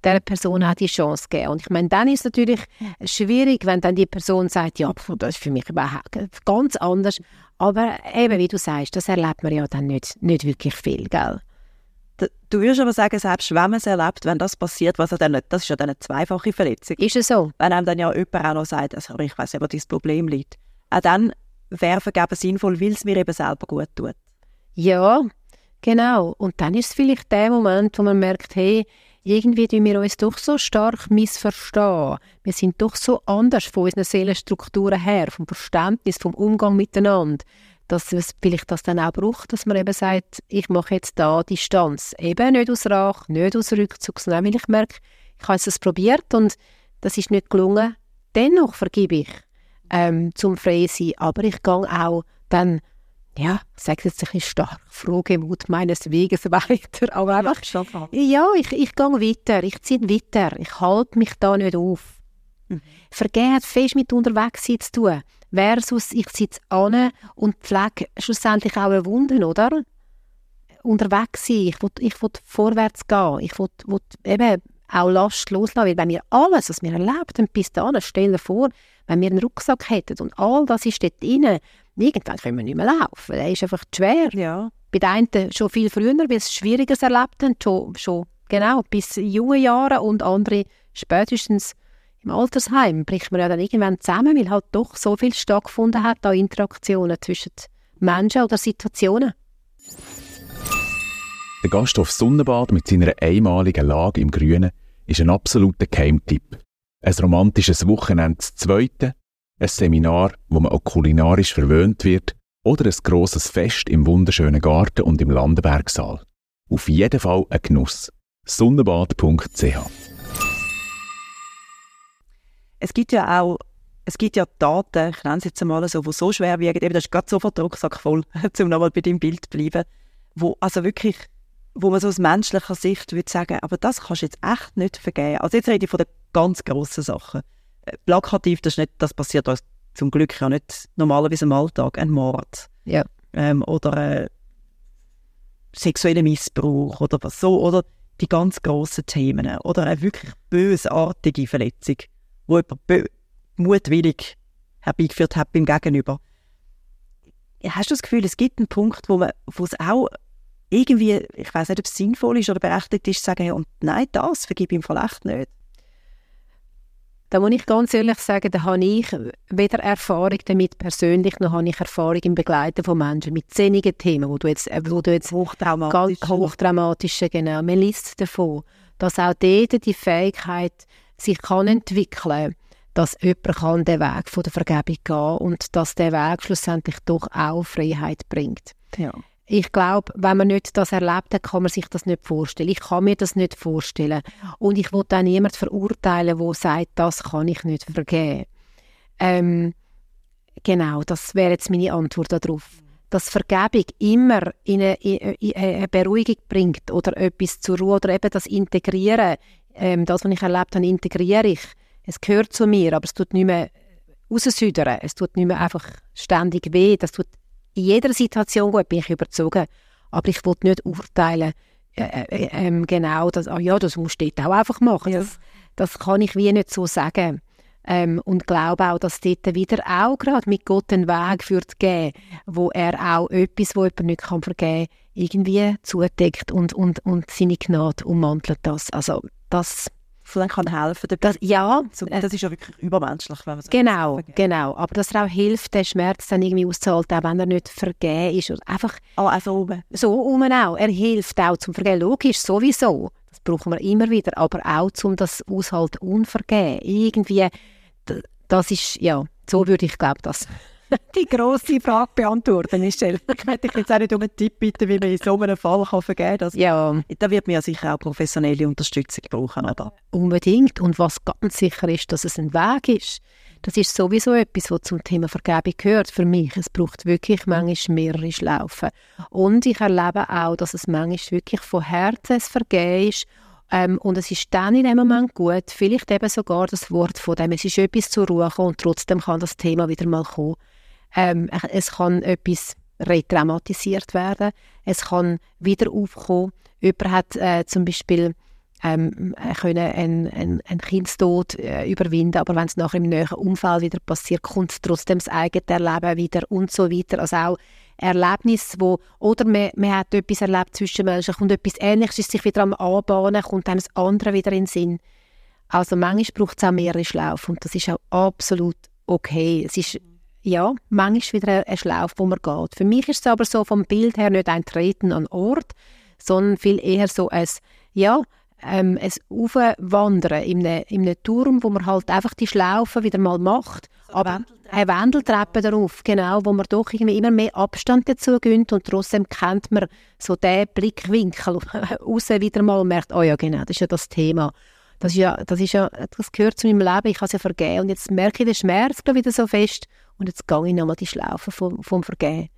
[SPEAKER 2] dieser Person auch die Chance geben. Und ich meine, dann ist es natürlich schwierig, wenn dann die Person sagt, ja, das ist für mich überhaupt ganz anders. Aber eben, wie du sagst, das erlebt man ja dann nicht, nicht wirklich viel, gell?
[SPEAKER 3] Du würdest aber sagen, selbst wenn man es erlebt, wenn das passiert, was er dann nicht, das ist ja dann eine zweifache Verletzung.
[SPEAKER 2] Ist es so?
[SPEAKER 3] Wenn einem dann ja jemand auch noch sagt, also ich weiß nicht, wo dein Problem liegt. Auch dann wäre Vergeben sinnvoll, weil es mir eben selber gut tut.
[SPEAKER 2] Ja, genau. Und dann ist es vielleicht der Moment, wo man merkt, hey, irgendwie tun wir uns doch so stark missverstehen. Wir sind doch so anders von unseren Seelenstrukturen her, vom Verständnis, vom Umgang miteinander, dass es vielleicht das dann auch braucht, dass man eben sagt, ich mache jetzt da Distanz. Eben nicht aus Rache, nicht aus Rückzug, sondern weil ich merke, ich habe es probiert und das ist nicht gelungen. Dennoch vergebe ich ähm, zum frei sein. Aber ich gehe auch dann, ja, ich sage jetzt ein bisschen stark, frohe Mut meines Weges weiter. Aber einfach, ja, ich, ich gehe weiter, ich ziehe weiter, ich halte mich da nicht auf.
[SPEAKER 3] Mhm.
[SPEAKER 2] Vergehen hat fest mit unterwegs sein zu tun, versus ich sitze an und pflege schlussendlich auch eine Wunden, oder? Unterwegs sein, ich will, ich will vorwärts gehen, ich will, will eben auch Last loslassen, weil wenn wir alles, was wir erlebt haben, bis dahin, stellen wir vor, wenn wir einen Rucksack hätten und all das ist dort drin, irgendwann können wir nicht mehr laufen, der ist einfach zu schwer
[SPEAKER 3] Ja.
[SPEAKER 2] bei den einen schon viel früher, weil sie Schwieriges erlebt haben, schon, schon genau, bis jungen Jahren und andere spätestens im Altersheim bricht man ja dann irgendwann zusammen, weil halt doch so viel stattgefunden hat an Interaktionen zwischen Menschen oder Situationen.
[SPEAKER 1] Der Gasthof Sonnenbad mit seiner einmaligen Lage im Grünen ist ein absoluter Keimtipp. Ein romantisches Wochenende zu zweiten, ein Seminar, wo man auch kulinarisch verwöhnt wird oder ein grosses Fest im wunderschönen Garten und im Landenbergsaal. Auf jeden Fall ein Genuss. Sonnenbad.ch
[SPEAKER 3] Es gibt ja auch es gibt ja Daten, ich nenne es jetzt einmal so, die so schwer wiegen, eben, das ist gerade sofort der Rucksack voll, um nochmal bei deinem Bild zu bleiben, wo also wirklich, wo man so aus menschlicher Sicht würde sagen, aber das kannst du jetzt echt nicht vergeben. Also jetzt rede ich von den ganz grossen Sachen. Äh, Plakativ, das, ist nicht, das passiert uns zum Glück ja nicht normalerweise im Alltag, ein Mord
[SPEAKER 2] Ja.
[SPEAKER 3] ähm, oder äh, sexueller Missbrauch oder was so, oder die ganz grossen Themen oder eine wirklich bösartige Verletzung, wo jemand mutwillig herbeigeführt hat beim Gegenüber. Hast du das Gefühl, es gibt einen Punkt, wo man, wo es auch irgendwie, ich weiß nicht, ob es sinnvoll ist oder berechtigt ist, zu sagen, ja, und nein, das vergib Fall echt nicht.
[SPEAKER 2] Da muss ich ganz ehrlich sagen, da habe ich weder Erfahrung damit persönlich, noch habe ich Erfahrung im Begleiten von Menschen mit zehnigen Themen, wo du jetzt, äh, wo du jetzt
[SPEAKER 3] Hochtraumatisch.
[SPEAKER 2] ganz hochdramatische, genau. Man liest davon, dass auch dort die Fähigkeit sich kann entwickeln dass jemand kann den Weg von der Vergebung gehen und dass der Weg schlussendlich doch auch Freiheit bringt.
[SPEAKER 3] Ja.
[SPEAKER 2] Ich glaube, wenn man nicht das erlebt hat, kann man sich das nicht vorstellen. Ich kann mir das nicht vorstellen. Und ich will auch niemand verurteilen, der sagt, das kann ich nicht vergeben. Ähm, genau, das wäre jetzt meine Antwort darauf. Dass Vergebung immer in eine, in eine Beruhigung bringt oder etwas zur Ruhe oder eben das Integrieren, ähm, das, was ich erlebt habe, integriere ich. Es gehört zu mir, aber es tut nicht mehr raussüdern. Es tut nicht mehr einfach ständig weh. Das tut in jeder Situation gut, bin ich überzogen. Aber ich will nicht urteilen, äh, äh, ähm, genau, dass, ah ja, das musst du dort auch einfach machen.
[SPEAKER 3] Ja.
[SPEAKER 2] Das, das kann ich wie nicht so sagen. Ähm, und glaube auch, dass dort wieder auch gerade mit Gott einen Weg wird geben, wo er auch etwas, wo jemand nicht kann vergeben kann, irgendwie zudeckt und, und, und seine Gnade ummantelt das. Also das,
[SPEAKER 3] Vielleicht kann helfen.
[SPEAKER 2] das ja,
[SPEAKER 3] das ist ja wirklich übermenschlich, wenn man so
[SPEAKER 2] Genau,
[SPEAKER 3] vergeben.
[SPEAKER 2] genau. Aber dass er auch hilft, den Schmerz dann irgendwie auszuhalten, auch wenn er nicht vergeben ist. Oder einfach
[SPEAKER 3] Ah, also oben.
[SPEAKER 2] so um auch. Er hilft auch zum Vergehen. Logisch, sowieso. Das brauchen wir immer wieder, aber auch um das Aushalt unvergeben. Irgendwie, das ist, ja, so würde ich glaube das die grosse Frage beantworten, Michelle.
[SPEAKER 3] Ich hätte jetzt auch nicht um einen Tipp bitten, wie man in so einem Fall kann vergeben kann.
[SPEAKER 2] Ja.
[SPEAKER 3] Da wird man ja sicher auch professionelle Unterstützung brauchen. Oder?
[SPEAKER 2] Unbedingt. Und was ganz sicher ist, dass es ein Weg ist. Das ist sowieso etwas, was zum Thema Vergebung gehört für mich. Es braucht wirklich manchmal mehrere Schlaufen. Und ich erlebe auch, dass es manchmal wirklich von Herzen Vergehen ist ähm, und es ist dann in dem Moment gut, vielleicht eben sogar das Wort von dem, es ist etwas zur Ruhe und trotzdem kann das Thema wieder mal kommen. Ähm, es kann etwas redramatisiert werden, es kann wieder aufkommen. Jemand hat äh, zum Beispiel ähm, können einen, einen, einen Kindstod äh, überwinden, aber wenn es nachher im näheren Umfeld wieder passiert, kommt trotzdem das eigene Erleben wieder und so weiter. Also auch Erlebnis, wo, oder man, man hat etwas erlebt zwischen Menschen, kommt etwas Ähnliches, ist sich wieder am Anbahnen, kommt dann das andere wieder in den Sinn. Also manchmal braucht es auch mehrere Schlaufe und das ist auch absolut okay. Es ist ja, manchmal wieder ein Schlauch, wo man geht. Für mich ist es aber so vom Bild her nicht ein Treten an Ort, sondern viel eher so ein, ja, ähm, ein Aufwandern in einem, in einem Turm, wo man halt einfach die Schlaufe wieder mal macht. So aber eine Wendeltreppe darauf, genau, wo man doch irgendwie immer mehr Abstand dazu gönnt und trotzdem kennt man so den Blickwinkel raus wieder mal und merkt, oh ja, genau, das ist ja das Thema. Das, ist ja, das, ist ja, das gehört zu meinem Leben, ich kann es ja vergeben. Und jetzt merke ich den Schmerz wieder so fest und jetzt gehe ich nochmal die Schlaufe vom, vom Vergehen.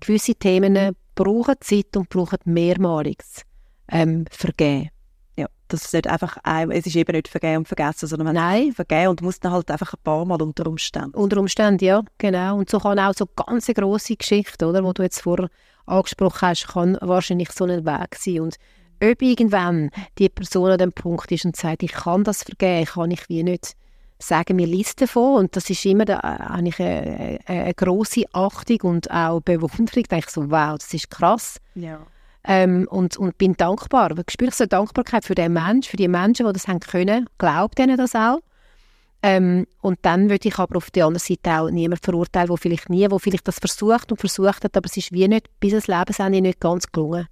[SPEAKER 2] Gewisse Themen brauchen Zeit und brauchen mehrmaliges ähm, Vergehen.
[SPEAKER 3] Ja, das ist nicht einfach, ein, es ist eben nicht vergehen und vergessen, sondern Nein. vergehen und muss dann halt einfach ein paar Mal unter Umständen.
[SPEAKER 2] Unter Umständen, ja, genau. Und so kann auch so ganz grosse Geschichte, oder, wo du jetzt vorher angesprochen hast, kann wahrscheinlich so ein Weg sein. Und ob irgendwann die Person an dem Punkt ist und sagt, ich kann das vergehen, kann ich wie nicht sagen mir Liste davon und das ist immer da, eigentlich eine, eine, eine große Achtung und auch Bewunderung. Ich denke so, wow, das ist krass.
[SPEAKER 3] Ja.
[SPEAKER 2] Ähm, und, und bin dankbar. Ich spüre so Dankbarkeit für den Menschen, für die Menschen, die das haben können. Glaube denen das auch. Ähm, und dann würde ich aber auf der anderen Seite auch niemand verurteilen, der vielleicht nie, wo vielleicht das versucht und versucht hat, aber es ist wie nicht bis ins Lebensende nicht ganz gelungen.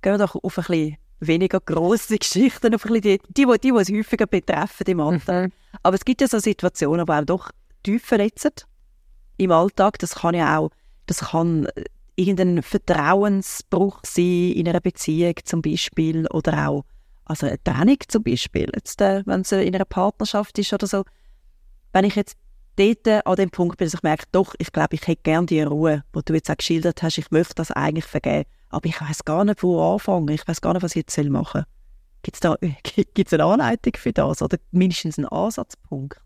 [SPEAKER 3] Gehen wir doch auf ein bisschen weniger grosse Geschichten, die, die, die, die uns häufiger betreffen im Alltag. Mhm. Aber es gibt ja so Situationen, die auch doch tief verletzen im Alltag. Das kann ja auch, das kann äh, irgendein Vertrauensbruch sein in einer Beziehung zum Beispiel oder auch also eine Trennung zum Beispiel, jetzt, äh, wenn es in einer Partnerschaft ist oder so. Wenn ich jetzt dort an dem Punkt bin, dass ich merke, doch, ich glaube, ich hätte gerne die Ruhe, die du jetzt auch geschildert hast, ich möchte das eigentlich vergeben, aber ich weiß gar nicht, wo anfangen, ich weiß gar nicht, was ich jetzt machen soll. Gibt es da gibt's eine Anleitung für das oder mindestens einen Ansatzpunkt?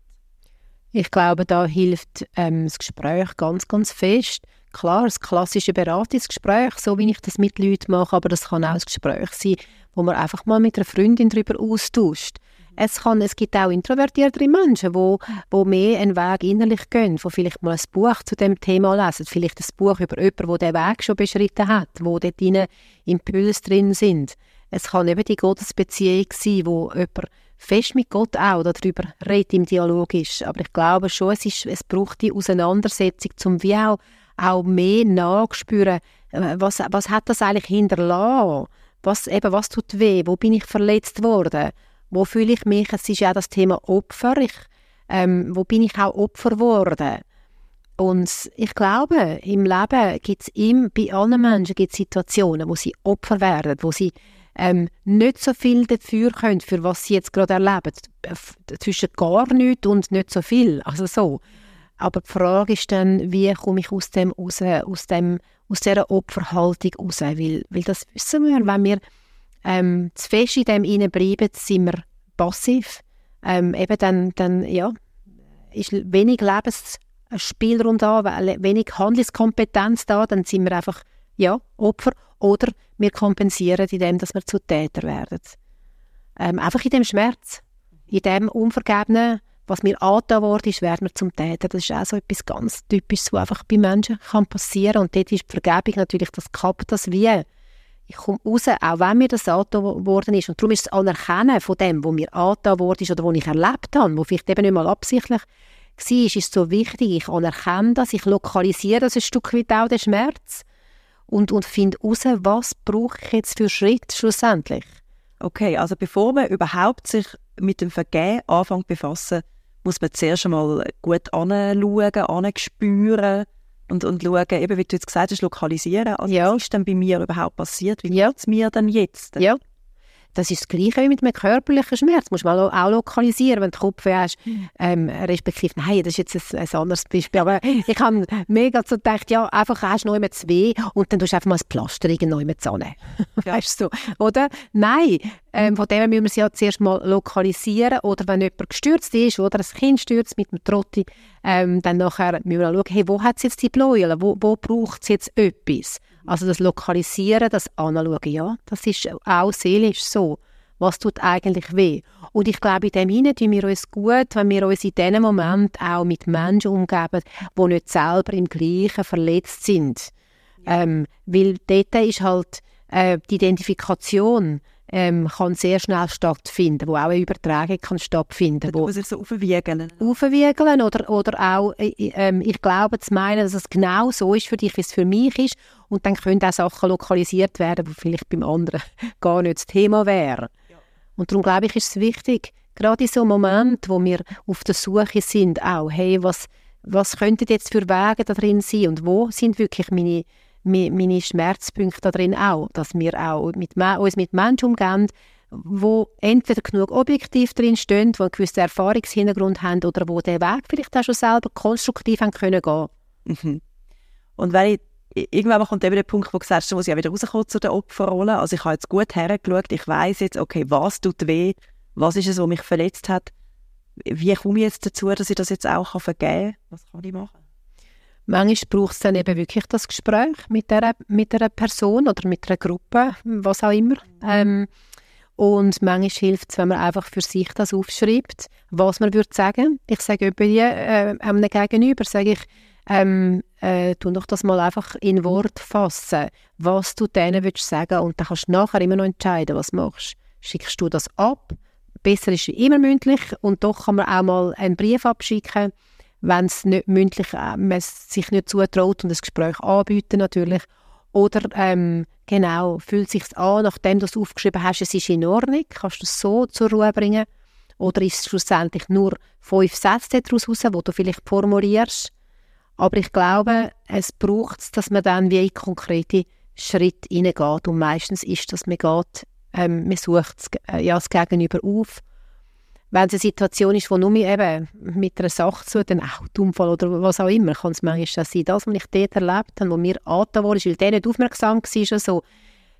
[SPEAKER 2] Ich glaube, da hilft ähm, das Gespräch ganz, ganz fest. Klar, das klassische Beratungsgespräch, so wie ich das mit Leuten mache, aber das kann auch ein Gespräch sein, wo man einfach mal mit einer Freundin darüber austauscht. Es, kann, es gibt auch introvertiertere Menschen, wo, wo mehr einen Weg innerlich gehen, die vielleicht mal ein Buch zu dem Thema lesen, vielleicht ein Buch über jemanden, der diesen Weg schon beschritten hat, wo dort Impulse drin sind. Es kann eben die Gottesbeziehung sein, wo jemand fest mit Gott auch darüber redet, im Dialog ist. Aber ich glaube schon, es, ist, es braucht die Auseinandersetzung, um wie auch, auch mehr nachspüren, äh, was, was hat das eigentlich hinterlassen? Was, eben, was tut weh? Wo bin ich verletzt worden? Wo fühle ich mich? Es ist ja das Thema Opfer. Ich, ähm, wo bin ich auch Opfer geworden? Und ich glaube, im Leben gibt es bei allen Menschen gibt's Situationen, wo sie Opfer werden, wo sie ähm, nicht so viel dafür können, für was sie jetzt gerade erleben. Zwischen gar nichts und nicht so viel. Also so. Aber die Frage ist dann, wie komme ich aus dem raus, aus, dem, aus dieser Opferhaltung raus? Weil, weil das wissen wir, wenn wir ähm, zu fest in dem bleiben, sind wir passiv. Ähm, eben dann, dann ja, ist wenig Lebensspielraum da, wenig Handlungskompetenz da, dann sind wir einfach ja, Opfer oder wir kompensieren indem, dass wir zu Täter werden. Ähm, einfach in dem Schmerz, in dem Unvergebenen, was mir angetan worden ist, werden wir zum Täter. Das ist auch so etwas ganz Typisches, was einfach bei Menschen kann passieren kann. Und dort ist die Vergebung natürlich, das kappt das wie. Ich komme raus, auch wenn mir das angetan worden ist. Und darum ist das Anerkennen von dem, was mir angetan worden ist oder was ich erlebt habe, wo vielleicht eben nicht mal absichtlich war, ist so wichtig. Ich anerkenne das, ich lokalisiere das ein Stück weit auch den Schmerz und, und finde heraus, was brauche ich jetzt für Schritt schlussendlich.
[SPEAKER 3] Okay, also bevor man überhaupt sich mit dem Vergehen anfängt befassen, muss man zuerst einmal gut anschauen, anspüren und, und schauen, eben wie du jetzt gesagt hast, lokalisieren. Also
[SPEAKER 2] Ja.
[SPEAKER 3] Was ist denn bei mir überhaupt passiert? Wie
[SPEAKER 2] Ja.
[SPEAKER 3] geht's mir denn jetzt?
[SPEAKER 2] Ja. Das ist das Gleiche wie mit einem körperlichen Schmerz. Musst du mal auch- auch lokalisieren, wenn du Kopfweh hast. Ähm, respektive, nein, das ist jetzt ein, ein anderes Beispiel. Aber ich habe mega so gedacht, ja, einfach hast du noch immer weh und dann tust du einfach mal das Pflaster irgendwo immer zu Weißt du oder? Nein, ähm, von dem müssen wir es ja zuerst mal lokalisieren. Oder wenn jemand gestürzt ist, oder ein Kind stürzt mit einem Trotti, ähm, dann nachher müssen wir schauen, hey, wo hat es jetzt die Bläuel? Wo, wo braucht es jetzt etwas? Also das Lokalisieren, das Anschauen, ja, das ist auch seelisch so. Was tut eigentlich weh? Und ich glaube, in dem hinein tun wir uns gut, wenn wir uns in diesem Moment auch mit Menschen umgeben, die nicht selber im Gleichen verletzt sind. Ähm, weil dort ist halt äh, die Identifikation ähm, kann sehr schnell stattfinden, wo auch eine Übertragung kann stattfinden,
[SPEAKER 3] wo man sich so aufwiegeln.
[SPEAKER 2] aufwiegeln oder, oder auch, äh, ähm, ich glaube zu meinen, dass es genau so ist für dich, wie es für mich ist und dann können auch Sachen lokalisiert werden, die vielleicht beim anderen gar nicht das Thema wären. Und darum glaube ich, ist es wichtig, gerade in so einem Moment, wo wir auf der Suche sind, auch, hey, was, was könnten jetzt für Wege da drin sein und wo sind wirklich meine, meine Schmerzpunkte da drin auch, dass wir auch mit, uns mit Menschen umgehen, wo entweder genug objektiv drin stehen, die einen gewissen Erfahrungshintergrund haben oder wo den Weg vielleicht auch schon selber konstruktiv haben können gehen.
[SPEAKER 3] Mhm. Und wenn ich, irgendwann kommt eben der Punkt, wo du sagst, du musst ja wieder rauskommen zu der Opferrolle. Also ich habe jetzt gut hergeschaut, ich weiß jetzt, okay, was tut weh, was ist es, was mich verletzt hat. Wie komme ich jetzt dazu, dass ich das jetzt auch vergeben kann? Was kann ich machen?
[SPEAKER 2] Manchmal braucht es dann eben wirklich das Gespräch mit der, mit einer Person oder mit einer Gruppe, was auch immer. Ähm, und manchmal hilft es, wenn man einfach für sich das aufschreibt, was man würde sagen. Ich sage die, äh, einem Gegenüber, sage ich, ähm, äh, tu doch das mal einfach in Wort fassen, was du denen willst sagen und dann kannst du nachher immer noch entscheiden, was du machst. Schickst du das ab? Besser ist immer mündlich und doch kann man auch mal einen Brief abschicken, wenn es nicht mündlich äh, man sich nicht zutraut und das Gespräch anbieten natürlich. Oder ähm, genau, fühlt sich an, nachdem du es aufgeschrieben hast, es ist in Ordnung, kannst du es so zur Ruhe bringen. Oder ist es schlussendlich nur fünf Sätze daraus raus, die du vielleicht formulierst. Aber ich glaube, es braucht es, dass man dann wie in konkrete Schritte hineingeht. Und meistens ist das, man geht, ähm, man sucht äh, ja, das Gegenüber auf. Wenn es eine Situation ist, wo nur eben mit einer Sache zu tun, ein Autounfall oder was auch immer, kann es manchmal sein, das, was ich dort erlebt habe, wo mir angetan wurde, weil der nicht aufmerksam war, so,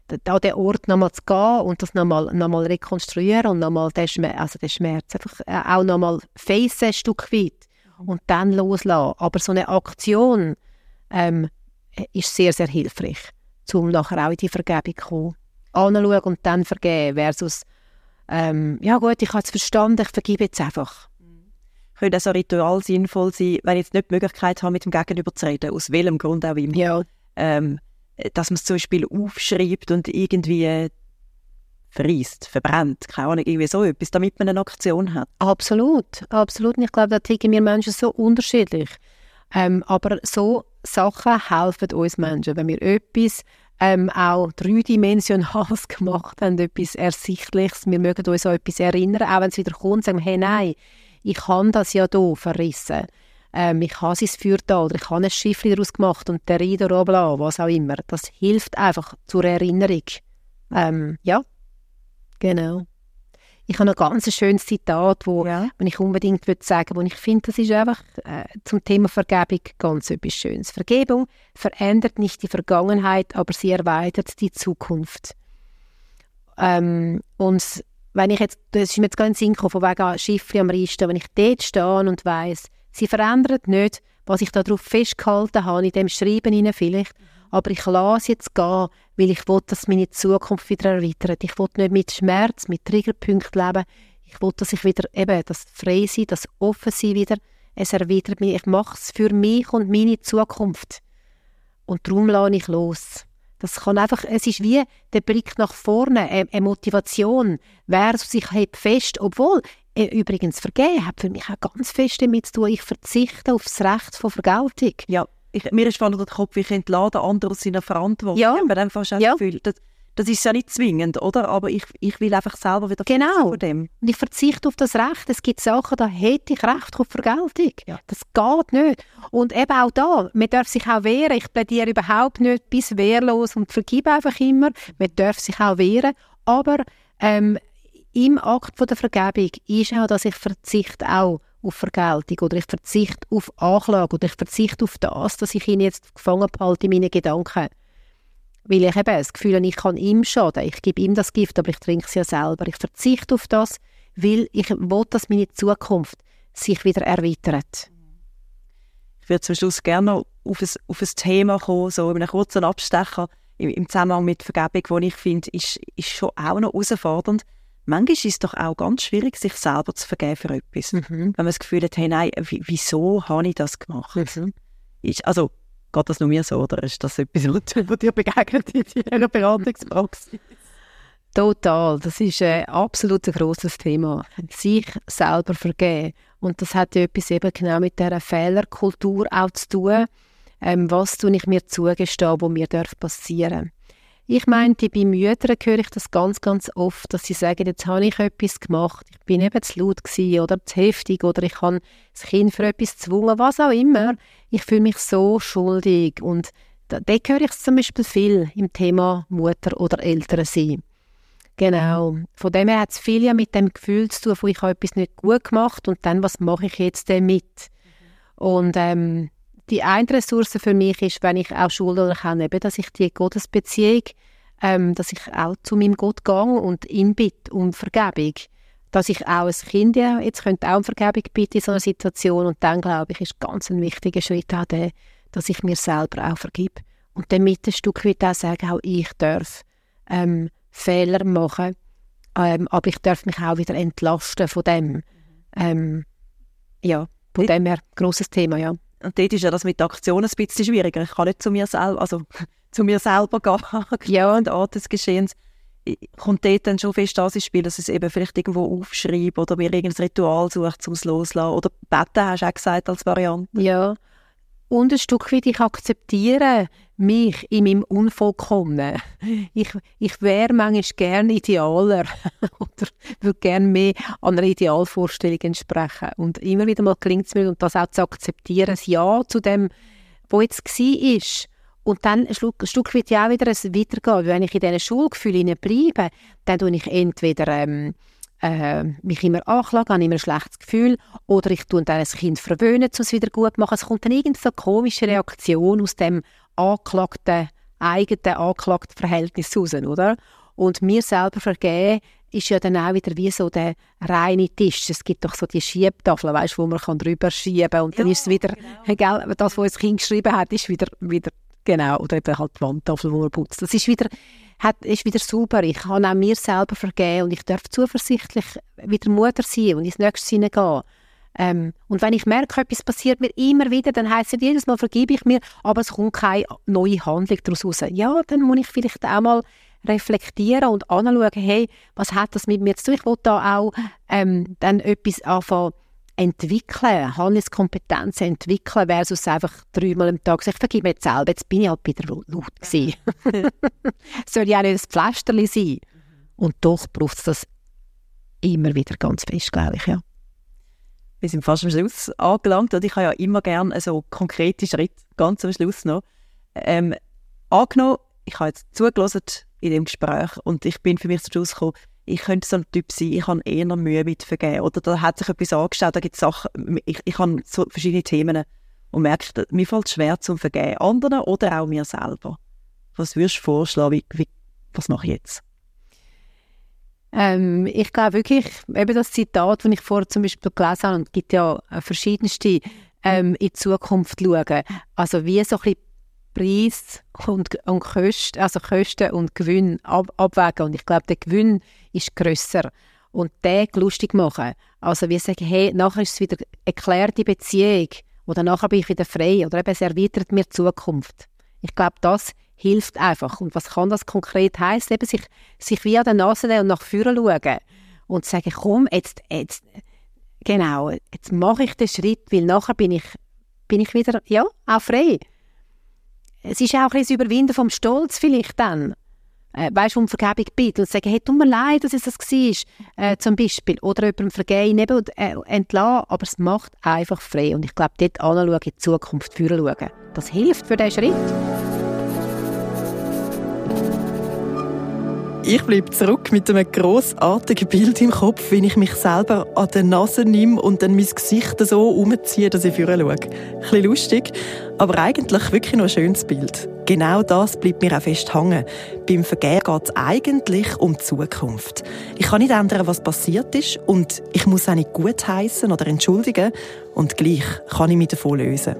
[SPEAKER 2] an den Ort nochmal zu gehen und das nochmal noch rekonstruieren und nochmal den, Schmerz, also den Schmerz einfach äh, auch nochmal facen, ein Stück weit und dann loslassen. Aber so eine Aktion ähm, ist sehr, sehr hilfreich, um nachher auch in die Vergebung zu kommen. Anschauen und dann vergeben versus ähm, ja gut, ich habe es verstanden, ich vergebe jetzt einfach.
[SPEAKER 3] Könnte so Ritual sinnvoll sein, wenn ich jetzt nicht die Möglichkeit habe, mit dem Gegenüber zu reden, aus welchem Grund auch immer.
[SPEAKER 2] Ja,
[SPEAKER 3] ähm, dass man es zum Beispiel aufschreibt und irgendwie verreist, verbrennt, keine Ahnung, irgendwie so etwas, damit man eine Aktion hat.
[SPEAKER 2] absolut, absolut. Und ich glaube, da ticken wir Menschen so unterschiedlich. Ähm, aber so Sachen helfen uns Menschen, wenn wir etwas ähm, auch dreidimensionales gemacht haben, etwas Ersichtliches, wir mögen uns an etwas erinnern, auch wenn es wieder kommt, sagen wir, hey, nein, ich habe das ja hier verrissen. Ähm, ich habe sein Feuer da oder ich habe ein Schiff daraus gemacht und der oben an, was auch immer. Das hilft einfach zur Erinnerung. Ähm, ja, genau. Ich habe noch ein ganz schönes Zitat, wo
[SPEAKER 3] Ja.
[SPEAKER 2] wenn ich unbedingt würde sagen, wo ich finde, das ist einfach äh, zum Thema Vergebung ganz etwas Schönes. Vergebung verändert nicht die Vergangenheit, aber sie erweitert die Zukunft. Ähm, und wenn ich jetzt, das ist mir jetzt ganz in den Sinn gekommen, von wegen Schiffli am Risten, wenn ich dort stehe und weiss, sie verändert nicht, was ich darauf festgehalten habe, in dem Schreiben hinein vielleicht, aber ich lasse jetzt gehen, weil ich will, dass meine Zukunft wieder erweitert. Ich will nicht mit Schmerz, mit Triggerpunkten leben. Ich will, dass ich wieder eben das frei sein, das offen sein wieder. Es erweitert mich. Ich mache es für mich und meine Zukunft. Und darum lasse ich los. Das kann einfach, es ist wie der Blick nach vorne, eine, eine Motivation versus ich halte fest, obwohl, äh, übrigens, Vergehen hat für mich auch ganz fest damit zu tun, ich verzichte auf das Recht von Vergeltung.
[SPEAKER 3] Ja, ich, mir ist vor allem der Kopf, ich entlade andere aus seiner Verantwortung.
[SPEAKER 2] Ja.
[SPEAKER 3] Habe dann fast auch
[SPEAKER 2] Ja.
[SPEAKER 3] das Gefühl, dass Das ist ja nicht zwingend, oder? Aber ich, ich will einfach selber wieder
[SPEAKER 2] genau.
[SPEAKER 3] von dem.
[SPEAKER 2] Und ich verzichte auf das Recht. Es gibt Sachen, da hätte ich Recht auf Vergeltung. Ja. Das geht nicht. Und eben auch da, man darf sich auch wehren. Ich plädiere überhaupt nicht bis wehrlos und vergib einfach immer. Man darf sich auch wehren. Aber ähm, im Akt von der Vergebung ist auch, dass ich verzichte auch auf Vergeltung oder ich verzichte auf Anklage oder ich verzichte auf das, dass ich ihn jetzt gefangen behalte in meinen Gedanken. Weil ich eben das Gefühl habe, ich kann ihm schaden. Ich gebe ihm das Gift, aber ich trinke es ja selber. Ich verzichte auf das, weil ich will, dass meine Zukunft sich wieder erweitert.
[SPEAKER 3] Ich würde zum Schluss gerne noch auf ein, auf ein Thema kommen, so in einem kurzen Abstecher im, im Zusammenhang mit Vergebung, wo ich finde, ist, ist schon auch noch herausfordernd. Manchmal ist es doch auch ganz schwierig, sich selber zu vergeben für etwas. Mhm. Wenn man das Gefühl hat, hey, nein, wieso habe ich das gemacht? Mhm. Ist, also, Geht das nur mir so oder ist das etwas, was dir begegnet in deiner Beratungspraxis?
[SPEAKER 2] Total, das ist ein absolut ein grosses Thema. Sich selber vergeben. Und das hat ja etwas eben genau mit dieser Fehlerkultur auch zu tun. Ähm, was tue ich mir zugestehen, was mir passieren darf. Ich meinte, bei Müttern höre ich das ganz, ganz oft, dass sie sagen, jetzt habe ich etwas gemacht, ich bin eben zu laut gewesen oder zu heftig oder ich habe das Kind für etwas gezwungen, was auch immer. Ich fühle mich so schuldig und da, da höre ich es zum Beispiel viel im Thema Mutter oder Eltern sein. Genau. Von dem her hat es viel ja mit dem Gefühl zu tun, wo ich habe etwas nicht gut gemacht und dann, was mache ich jetzt damit? Und ähm, die eine Ressource für mich ist, wenn ich auch Schuld erkenne, dass ich die Gottesbeziehung, ähm, dass ich auch zu meinem Gott gehe und ihn bitte um Vergebung. Dass ich auch als Kind ja, jetzt könnte auch um Vergebung bitten in so einer Situation und dann, glaube ich, ist ganz ein wichtiger Schritt auch der, dass ich mir selber auch vergib. Und damit ein Stück weit auch sagen, auch ich darf ähm, Fehler machen, ähm, aber ich darf mich auch wieder entlasten von dem. Ähm, ja, von dem her, grosses Thema, ja.
[SPEAKER 3] Und dort ist ja das mit der Aktion ein bisschen schwieriger. Ich kann nicht zu mir selber, also zu mir selber gehen, ja. der Art des Geschehens. Kommt dort dann schon fest das ins Spiel, dass es eben vielleicht irgendwo aufschreibe oder mir irgendein Ritual sucht, um es loszulassen? Oder beten, hast du auch gesagt, als Variante?
[SPEAKER 2] Ja, und ein Stück weit, ich akzeptiere mich in meinem Unvollkommenen. Ich, ich wäre manchmal gerne idealer oder würde gerne mehr einer Idealvorstellung entsprechen. Und immer wieder mal gelingt es mir, und das auch zu akzeptieren, ein Ja zu dem, was jetzt war. Und dann ein Stück, ein Stück weit ja auch wieder ein Weitergehen. Wenn ich in diesen Schulgefühlen bleibe, dann tue ich entweder... Ähm, äh, mich immer anklagen, habe immer ein schlechtes Gefühl oder ich tue dann ein Kind verwöhnen, um es wieder gut zu machen. Es kommt dann irgendeine so komische Reaktion aus dem angeklagten, eigenen angeklagten Verhältnis raus, oder? Und mir selber vergeben ist ja dann auch wieder wie so der reine Tisch. Es gibt doch so die Schiebtafeln, weißt, wo man kann drüber schieben und dann ja, ist es wieder, genau. Das, was das Kind geschrieben hat, ist wieder, wieder genau, oder eben halt die Wandtafel, wo man putzt. Das ist wieder hat, ist wieder super. Ich kann auch mir selber vergeben und ich darf zuversichtlich wieder Mutter sein und ins nächste hineingehen. Ähm, und wenn ich merke, etwas passiert mir immer wieder, dann heisst es jedes Mal vergebe ich mir, aber es kommt keine neue Handlung daraus raus. Ja, dann muss ich vielleicht auch mal reflektieren und anschauen, hey, was hat das mit mir zu tun? Ich will da auch ähm, dann etwas anfangen entwickeln, Handelskompetenzen entwickeln, versus einfach dreimal am Tag sagen, ich vergib mir jetzt selber, jetzt bin ich halt wieder laut gewesen. Soll ja auch nicht ein Pflasterli sein. Und doch braucht es das immer wieder ganz fest, glaube ich, ja.
[SPEAKER 3] Wir sind fast am Schluss angelangt und ich habe ja immer gerne so konkrete Schritte, ganz am Schluss noch. Ähm, angenommen, ich habe jetzt zugelassen in dem Gespräch und ich bin für mich zum Schluss gekommen, ich könnte so ein Typ sein, ich habe eher Mühe mit Vergeben. Oder da hat sich etwas angestellt, da gibt es Sachen, ich, ich habe so verschiedene Themen und merke, mir fällt es schwer zum Vergeben. Anderen oder auch mir selber. Was würdest du vorschlagen, wie, wie, was mache ich jetzt?
[SPEAKER 2] Ähm, ich glaube wirklich, eben das Zitat, das ich vorher zum Beispiel gelesen habe, und es gibt ja verschiedenste, ähm, in die Zukunft schauen. Also wie so ein bisschen Preis und, und Kosten, also Kosten und Gewinn ab, abwägen. Und ich glaube, der Gewinn ist grösser. Und den lustig machen. Also wir sagen, hey, nachher ist es wieder erklärte Beziehung oder nachher bin ich wieder frei oder eben es erweitert mir die Zukunft. Ich glaube, das hilft einfach. Und was kann das konkret heißen? Eben sich, sich wie an der Nase nehmen und nach vorne schauen und sagen, komm, jetzt, jetzt, genau, jetzt mache ich den Schritt, weil nachher bin ich, bin ich wieder, ja, auch frei. Es ist auch ein das Überwinden vom Stolz vielleicht dann. äh, weißt, um Vergebung bitten und sagen, hey, tut mir leid, dass es das war, äh, zum Beispiel. Oder jemandem vergeben, eben äh, entlassen, aber es macht einfach frei. Und ich glaube, dort anschauen, in die Zukunft führen schauen, das hilft für diesen Schritt.
[SPEAKER 5] Ich bleibe zurück mit einem grossartigen Bild im Kopf, wie ich mich selber an der Nase nehme und dann mein Gesicht so umziehe, dass ich vorne schaue. Ein bisschen lustig, aber eigentlich wirklich noch ein schönes Bild. Genau das bleibt mir auch fest hängen. Beim Vergehen geht es eigentlich um die Zukunft. Ich kann nicht ändern, was passiert ist und ich muss auch nicht gutheißen oder entschuldigen und gleich kann ich mich davon lösen.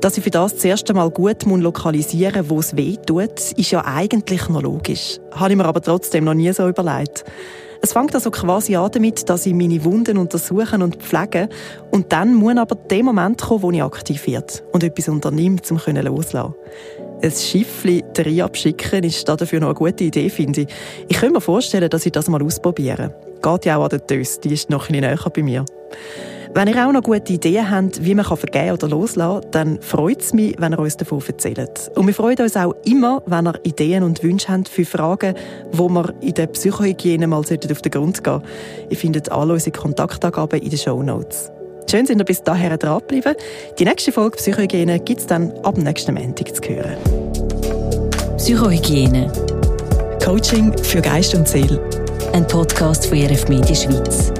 [SPEAKER 5] Dass ich für das das erste Mal gut lokalisieren muss, wo es weh tut, ist ja eigentlich noch logisch. Habe ich mir aber trotzdem noch nie so überlegt. Es fängt also quasi an damit, dass ich meine Wunden untersuche und pflege und dann muss aber der Moment kommen, wo ich aktiv werde und etwas unternehme, um loszulassen. Ein Schiffli drei abschicken ist dafür noch eine gute Idee, finde ich. Ich könnte mir vorstellen, dass ich das mal ausprobiere. Geht ja auch an der Tös, die ist noch ein bisschen näher bei mir. Wenn ihr auch noch gute Ideen habt, wie man vergeben oder loslassen kann, dann freut es mich, wenn ihr uns davon erzählt. Und wir freuen uns auch immer, wenn ihr Ideen und Wünsche habt für Fragen, wo wir in der Psychohygiene mal auf den Grund gehen Ihr findet alle unsere Kontaktangaben in den Show Notes. Schön, sind ihr bis dahin dranbleiben. Die nächste Folge Psychohygiene gibt es dann ab nächsten Montag zu hören.
[SPEAKER 4] Psychohygiene.
[SPEAKER 5] Coaching für Geist und Seele.
[SPEAKER 4] Ein Podcast von RF Media Schweiz.